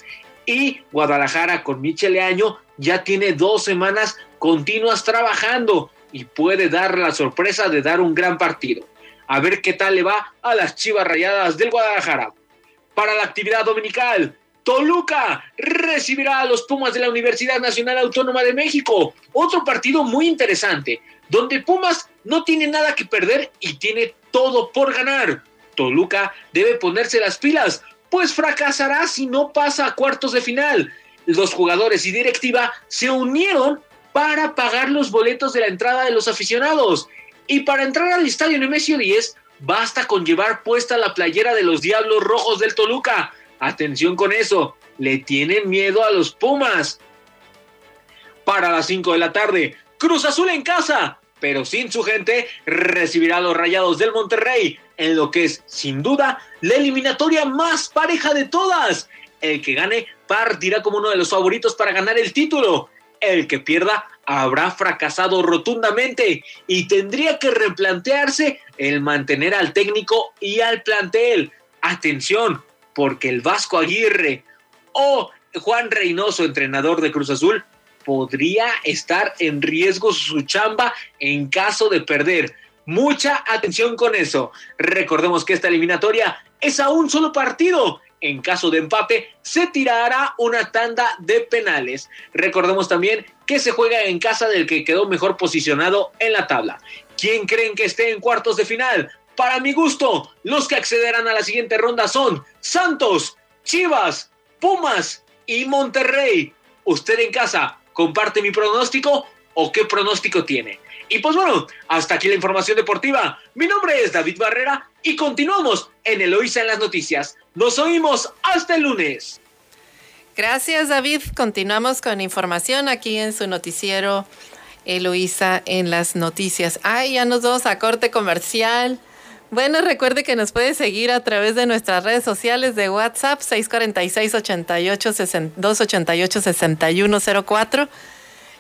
Y Guadalajara con Michele Año ya tiene dos semanas continuas trabajando y puede dar la sorpresa de dar un gran partido. A ver qué tal le va a las Chivas Rayadas del Guadalajara. Para la actividad dominical, Toluca recibirá a los Pumas de la Universidad Nacional Autónoma de México. Otro partido muy interesante donde Pumas no tiene nada que perder y tiene todo por ganar. Toluca debe ponerse las pilas, pues fracasará si no pasa a cuartos de final. Los jugadores y directiva se unieron para pagar los boletos de la entrada de los aficionados. Y para entrar al estadio Nemesio 10, basta con llevar puesta la playera de los Diablos Rojos del Toluca. Atención con eso, le tienen miedo a los Pumas. Para las 5 de la tarde, Cruz Azul en casa, pero sin su gente, recibirá los Rayados del Monterrey en lo que es, sin duda, la eliminatoria más pareja de todas. El que gane partirá como uno de los favoritos para ganar el título. El que pierda habrá fracasado rotundamente y tendría que replantearse el mantener al técnico y al plantel. Atención, porque el Vasco Aguirre o Juan Reynoso, entrenador de Cruz Azul, podría estar en riesgo su chamba en caso de perder. Mucha atención con eso. Recordemos que esta eliminatoria es a un solo partido. En caso de empate, se tirará una tanda de penales. Recordemos también que se juega en casa del que quedó mejor posicionado en la tabla. ¿Quién creen que esté en cuartos de final? Para mi gusto, los que accederán a la siguiente ronda son Santos, Chivas, Pumas y Monterrey. Usted en casa, comparte mi pronóstico o qué pronóstico tiene. Y pues bueno, hasta aquí la información deportiva. Mi nombre es David Barrera y continuamos en Eloísa en las noticias. Nos oímos hasta el lunes. Gracias David. Continuamos con información aquí en su noticiero Eloísa en las noticias. Ay, ya nos vamos a corte comercial. Bueno, recuerde que nos puede seguir a través de nuestras redes sociales de WhatsApp 646-288-6104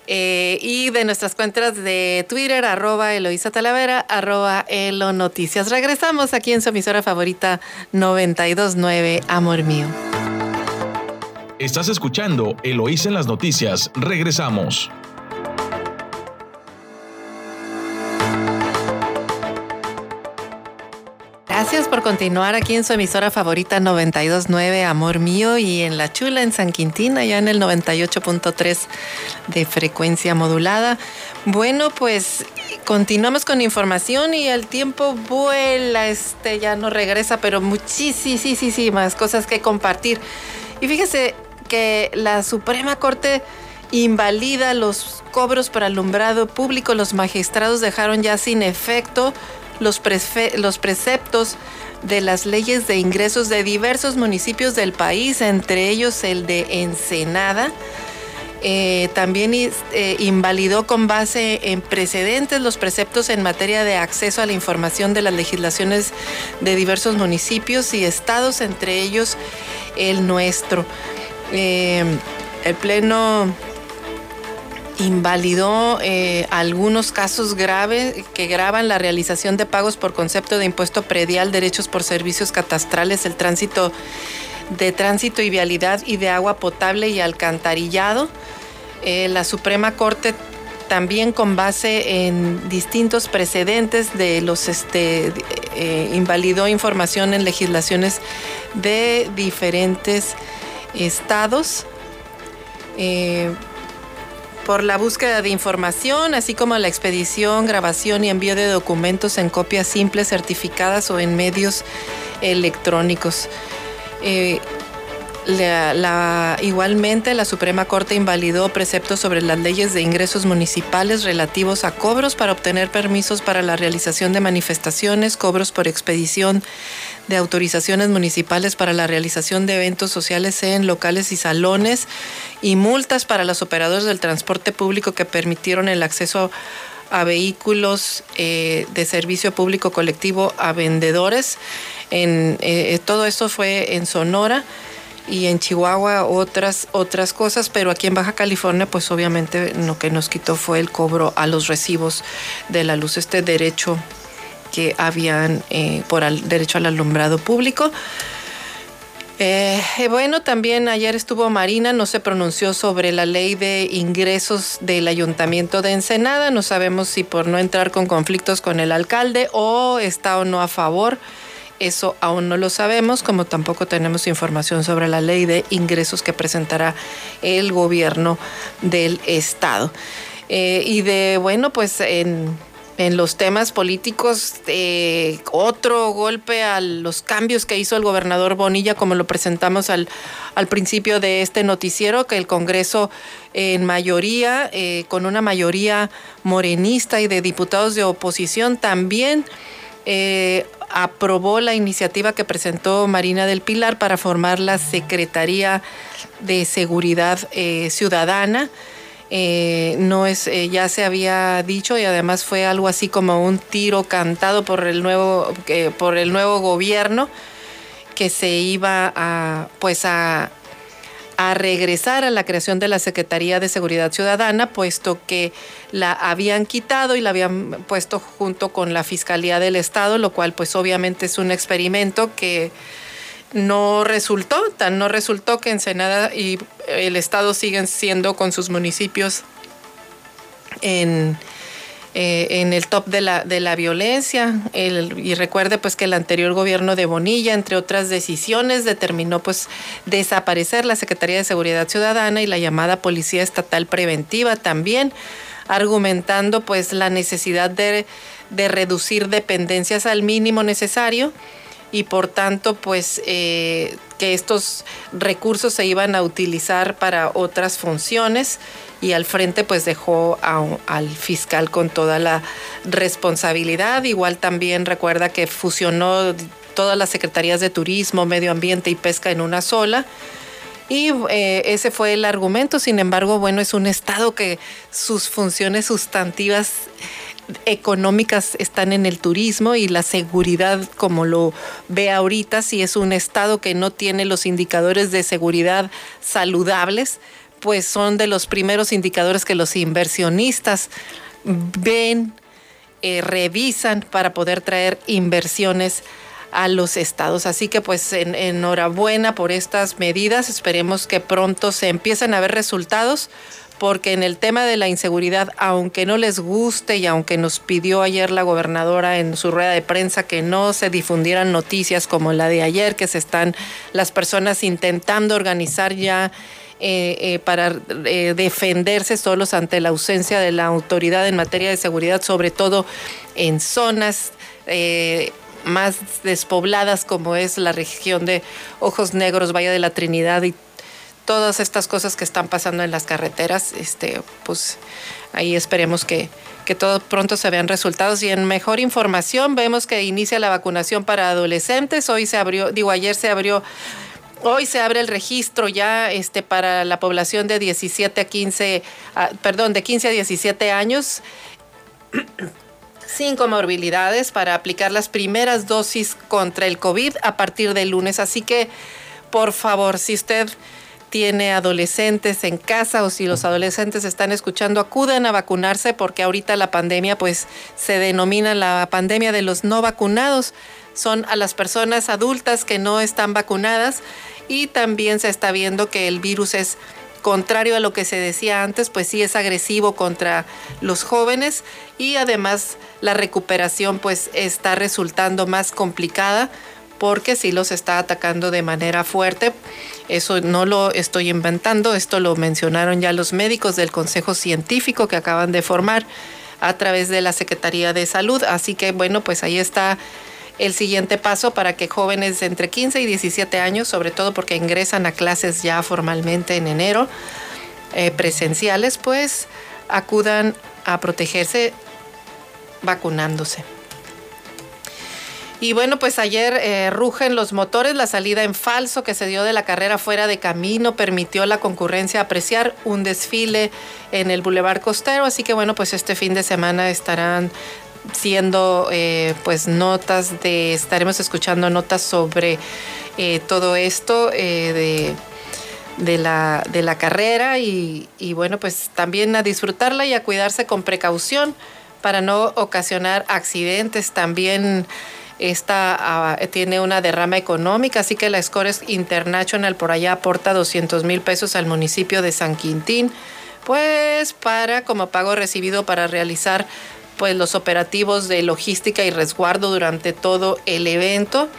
eh, y de nuestras cuentas de Twitter, arroba Eloisa Talavera, arroba Elo Noticias. Regresamos aquí en su emisora favorita 929, Amor Mío. Estás escuchando Eloísa en las noticias. Regresamos. Gracias por continuar aquí en su emisora favorita 929 Amor Mío y en La Chula en San Quintín, allá en el 98.3 de frecuencia modulada. Bueno, pues continuamos con información y el tiempo vuela, este ya no regresa, pero muchísimas cosas que compartir. Y fíjese que la Suprema Corte invalida los cobros por alumbrado público. Los magistrados dejaron ya sin efecto los, los preceptos de las leyes de ingresos de diversos municipios del país, entre ellos el de Ensenada. Eh, también eh, invalidó con base en precedentes los preceptos en materia de acceso a la información de las legislaciones de diversos municipios y estados, entre ellos el nuestro. Eh, el Pleno invalidó eh, algunos casos graves que graban la realización de pagos por concepto de impuesto predial, derechos por servicios catastrales, el tránsito de tránsito y vialidad y de agua potable y alcantarillado. Eh, la Suprema Corte también con base en distintos precedentes de los este eh, invalidó información en legislaciones de diferentes estados por la búsqueda de información, así como la expedición, grabación y envío de documentos en copias simples, certificadas o en medios electrónicos. Eh, igualmente, la Suprema Corte invalidó preceptos sobre las leyes de ingresos municipales relativos a cobros para obtener permisos para la realización de manifestaciones, cobros por expedición de autorizaciones municipales para la realización de eventos sociales en locales y salones y multas para los operadores del transporte público que permitieron el acceso a vehículos eh, de servicio público colectivo a vendedores. En, eh, todo esto fue en Sonora y en Chihuahua otras otras cosas, pero aquí en Baja California pues obviamente lo que nos quitó fue el cobro a los recibos de la luz, este derecho que habían eh, por el derecho al alumbrado público. Eh, bueno, también ayer estuvo Marina, no se pronunció sobre la ley de ingresos del ayuntamiento de Ensenada. No sabemos si por no entrar con conflictos con el alcalde o está o no a favor. Eso aún no lo sabemos, como tampoco tenemos información sobre la ley de ingresos que presentará el gobierno del estado. Eh, y de, bueno, pues en en los temas políticos, eh, otro golpe a los cambios que hizo el gobernador Bonilla, como lo presentamos al, al principio de este noticiero, que el Congreso en mayoría, eh, con una mayoría morenista y de diputados de oposición, también eh, aprobó la iniciativa que presentó Marina del Pilar para formar la Secretaría de Seguridad Ciudadana. Eh, no es, eh, ya se había dicho y además fue algo así como un tiro cantado por el nuevo, por el nuevo gobierno que se iba a, pues a, a regresar a la creación de la Secretaría de Seguridad Ciudadana, puesto que la habían quitado y la habían puesto junto con la Fiscalía del Estado, lo cual pues obviamente es un experimento que no resultó, tan no resultó que Ensenada y el Estado siguen siendo con sus municipios en, eh, en el top de la, de la violencia. y recuerde pues que el anterior gobierno de Bonilla, entre otras decisiones, determinó pues desaparecer la Secretaría de Seguridad Ciudadana y la llamada Policía Estatal Preventiva también, argumentando pues la necesidad de, de reducir dependencias al mínimo necesario y por tanto pues eh, que estos recursos se iban a utilizar para otras funciones y al frente pues dejó al fiscal con toda la responsabilidad. Igual también recuerda que fusionó todas las secretarías de turismo, medio ambiente y pesca en una sola. Y eh, ese fue el argumento. Sin embargo, bueno, es un Estado que sus funciones sustantivas económicas están en el turismo y la seguridad, como lo ve ahorita, si es un estado que no tiene los indicadores de seguridad saludables, pues son de los primeros indicadores que los inversionistas ven, eh, revisan para poder traer inversiones a los estados. Así que pues enhorabuena por estas medidas. Esperemos que pronto se empiecen a ver resultados porque en el tema de la inseguridad, aunque no les guste y aunque nos pidió ayer la gobernadora en su rueda de prensa que no se difundieran noticias como la de ayer, que se están las personas intentando organizar ya eh, eh, para eh, defenderse solos ante la ausencia de la autoridad en materia de seguridad, sobre todo en zonas más despobladas como es la región de Ojos Negros, Valle de la Trinidad y todas estas cosas que están pasando en las carreteras, este, pues ahí esperemos que, que todo pronto se vean resultados. Y en mejor información vemos que inicia la vacunación para adolescentes. Hoy se abrió, digo, ayer se abrió Hoy se abre el registro ya este, para la población de 17 a 15, perdón, de 15 a 17 años sin comorbilidades para aplicar las primeras dosis contra el COVID a partir del lunes. Así que, por favor, si usted tiene adolescentes en casa o si los adolescentes están escuchando, acudan a vacunarse porque ahorita la pandemia pues se denomina la pandemia de los no vacunados. Son a las personas adultas que no están vacunadas y también se está viendo que el virus es contrario a lo que se decía antes, pues sí es agresivo contra los jóvenes y además la recuperación pues está resultando más complicada porque sí los está atacando de manera fuerte. Eso no lo estoy inventando, esto lo mencionaron ya los médicos del Consejo Científico que acaban de formar a través de la Secretaría de Salud. Así que bueno, pues ahí está el siguiente paso para que jóvenes entre 15 y 17 años, sobre todo porque ingresan a clases ya formalmente en enero, eh, presenciales, pues acudan a protegerse vacunándose. Y bueno, pues ayer eh, rugen los motores, la salida en falso que se dio de la carrera fuera de camino permitió a la concurrencia apreciar un desfile en el Boulevard Costero, así que bueno, pues este fin de semana estarán siendo eh, pues notas de, estaremos escuchando notas sobre eh, todo esto de, de, la, de la carrera y, y bueno, pues también a disfrutarla y a cuidarse con precaución para no ocasionar accidentes. También esta ah, tiene una derrama económica, así que la Scores International por allá aporta 200 mil pesos al municipio de San Quintín, pues para como pago recibido para realizar pues los operativos de logística y resguardo durante todo el evento.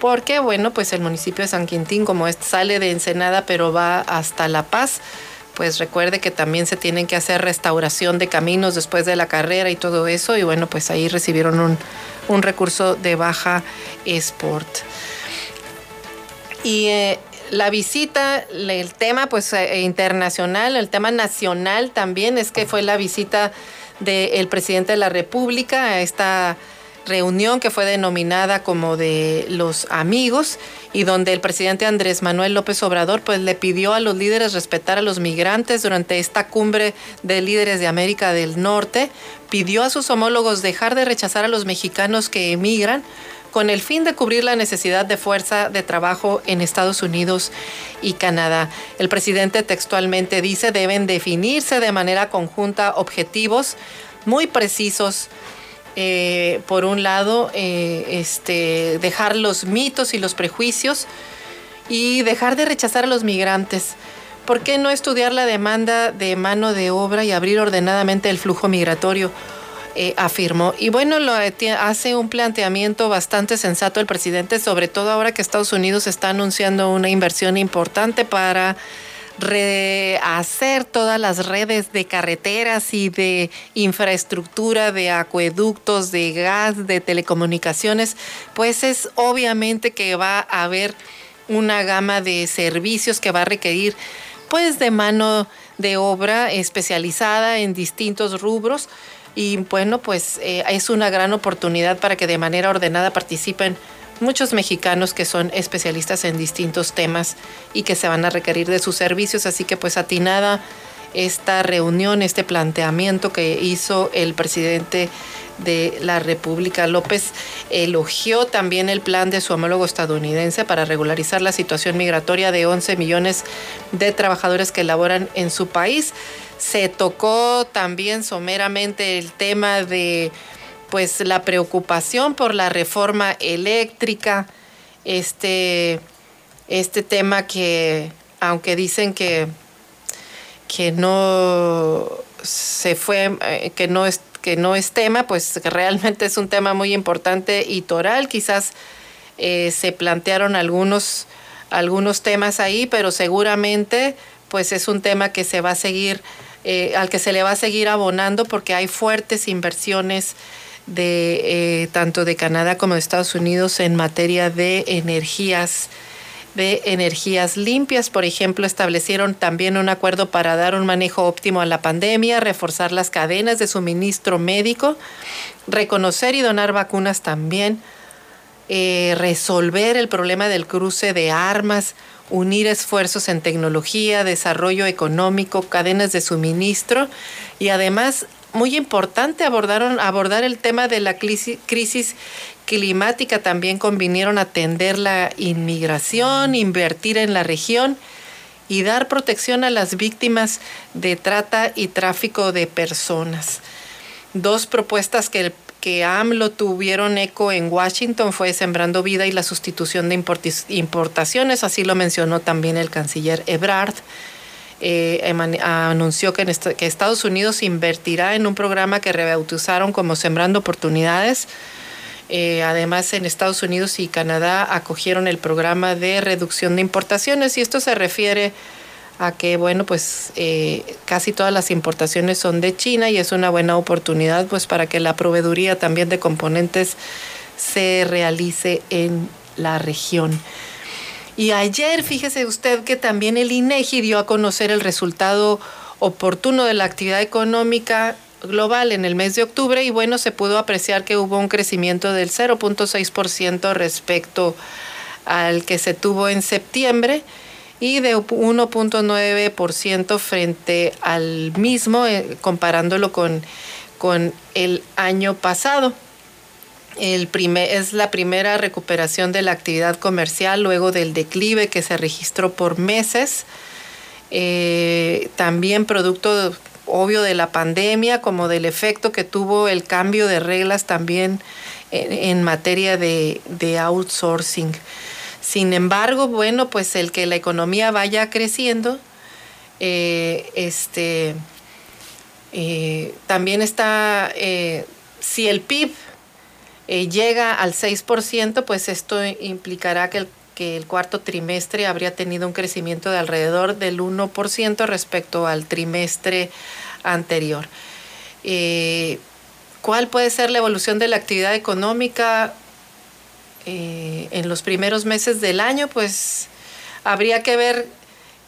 Porque bueno, pues el municipio de San Quintín como sale de Ensenada pero va hasta La Paz, pues recuerde que también se tienen que hacer restauración de caminos después de la carrera y todo eso. Y bueno, pues ahí recibieron un, recurso de baja sport. Y eh, la visita, el tema pues eh, internacional, el tema nacional también es que fue la visita del presidente de la República a esta reunión que fue denominada como de los amigos y donde el presidente Andrés Manuel López Obrador pues le pidió a los líderes respetar a los migrantes durante esta cumbre de líderes de América del Norte, pidió a sus homólogos dejar de rechazar a los mexicanos que emigran con el fin de cubrir la necesidad de fuerza de trabajo en Estados Unidos y Canadá. El presidente textualmente dice deben definirse de manera conjunta objetivos muy precisos eh, por un lado, eh, este, dejar los mitos y los prejuicios y dejar de rechazar a los migrantes. ¿Por qué no estudiar la demanda de mano de obra y abrir ordenadamente el flujo migratorio? Eh, afirmó. Y bueno, lo, hace un planteamiento bastante sensato el presidente, sobre todo ahora que Estados Unidos está anunciando una inversión importante para rehacer todas las redes de carreteras y de infraestructura, de acueductos, de gas, de telecomunicaciones, pues es obviamente que va a haber una gama de servicios que va a requerir pues de mano de obra especializada en distintos rubros. Y bueno pues eh, es una gran oportunidad para que de manera ordenada participen muchos mexicanos que son especialistas en distintos temas y que se van a requerir de sus servicios, así que pues atinada esta reunión, este planteamiento que hizo el presidente de la República. López elogió también el plan de su homólogo estadounidense para regularizar la situación migratoria de 11 millones de trabajadores que laboran en su país. Se tocó también someramente el tema de pues la preocupación por la reforma eléctrica, este, este tema que, aunque dicen que, que no se fue, eh, que no es que no es tema, pues realmente es un tema muy importante y toral. Quizás eh, se plantearon algunos, algunos temas ahí, pero seguramente pues es un tema que se va a seguir, eh, al que se le va a seguir abonando porque hay fuertes inversiones de tanto de Canadá como de Estados Unidos en materia de energías de energías limpias. Por ejemplo, establecieron también un acuerdo para dar un manejo óptimo a la pandemia, reforzar las cadenas de suministro médico, reconocer y donar vacunas también, eh, resolver el problema del cruce de armas, unir esfuerzos en tecnología, desarrollo económico, cadenas de suministro y además muy importante abordaron, abordar el tema de la crisis climática. También convinieron atender la inmigración, invertir en la región y dar protección a las víctimas de trata y tráfico de personas. Dos propuestas que, que AMLO tuvieron eco en Washington fue Sembrando Vida y la sustitución de importaciones, así lo mencionó también el canciller Ebrard eh, anunció que, que Estados Unidos invertirá en un programa que rebautizaron como Sembrando Oportunidades. Eh, además, en Estados Unidos y Canadá acogieron el programa de reducción de importaciones y esto se refiere a que, bueno, pues eh, casi todas las importaciones son de China y es una buena oportunidad pues para que la proveeduría también de componentes se realice en la región. Y ayer, fíjese usted que también el INEGI dio a conocer el resultado oportuno de la actividad económica global en el mes de octubre y bueno, se pudo apreciar que hubo un crecimiento del 0.6% respecto al que se tuvo en septiembre y de 1.9% frente al mismo, eh, comparándolo con, con el año pasado. Es la primera recuperación de la actividad comercial luego del declive que se registró por meses. Eh, también producto obvio de la pandemia, como del efecto que tuvo el cambio de reglas también en, materia de, outsourcing. Sin embargo, bueno, pues el que la economía vaya creciendo, eh, este, eh, también está, si el PIB eh, llega al 6%, pues esto implicará que el, que el cuarto trimestre habría tenido un crecimiento de alrededor del 1% respecto al trimestre anterior. Eh, ¿Cuál puede ser la evolución de la actividad económica eh, en los primeros meses del año? Pues habría que ver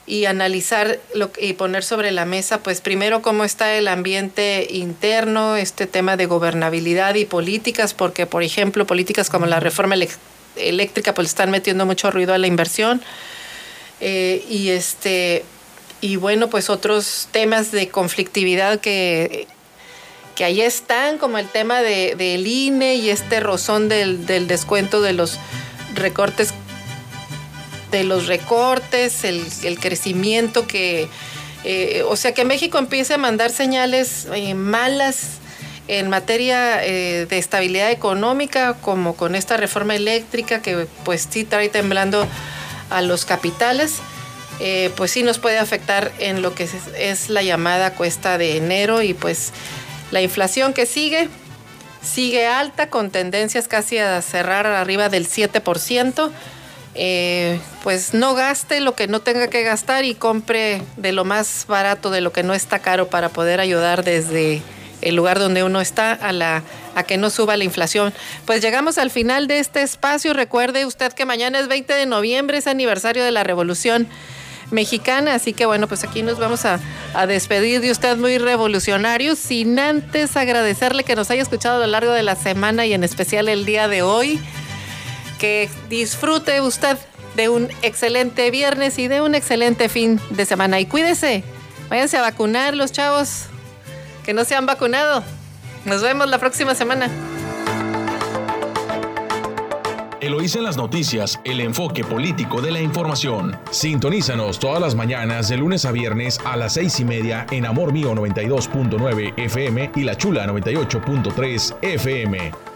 y analizar lo, y poner sobre la mesa, pues primero cómo está el ambiente interno, este tema de gobernabilidad y políticas, porque por ejemplo políticas como la reforma eléctrica pues están metiendo mucho ruido a la inversión eh, y este y bueno pues otros temas de conflictividad que que ahí están como el tema de, del INE y este rozón del, del descuento de los recortes de los recortes, el, crecimiento que, eh, o sea, que México empiece a mandar señales eh, malas en materia eh, de estabilidad económica, como con esta reforma eléctrica que pues sí trae temblando a los capitales, pues sí nos puede afectar en lo que es, es la llamada cuesta de enero y pues la inflación que sigue, sigue alta con tendencias casi a cerrar arriba del 7%. Eh, pues no gaste lo que no tenga que gastar y compre de lo más barato, de lo que no está caro para poder ayudar desde el lugar donde uno está a la a que no suba la inflación. Pues llegamos al final de este espacio. Recuerde usted que mañana es 20 de noviembre, es aniversario de la Revolución Mexicana, así que bueno, pues aquí nos vamos a, a despedir de usted muy revolucionario, sin antes agradecerle que nos haya escuchado a lo largo de la semana y en especial el día de hoy que disfrute usted de un excelente viernes y de un excelente fin de semana. Y cuídese, váyanse a vacunar los chavos que no se han vacunado. Nos vemos la próxima semana. Eloísa en las noticias, el enfoque político de la información. Sintonízanos todas las mañanas de lunes a viernes a las seis y media en Amor Mío 92.9 FM y La Chula 98.3 FM.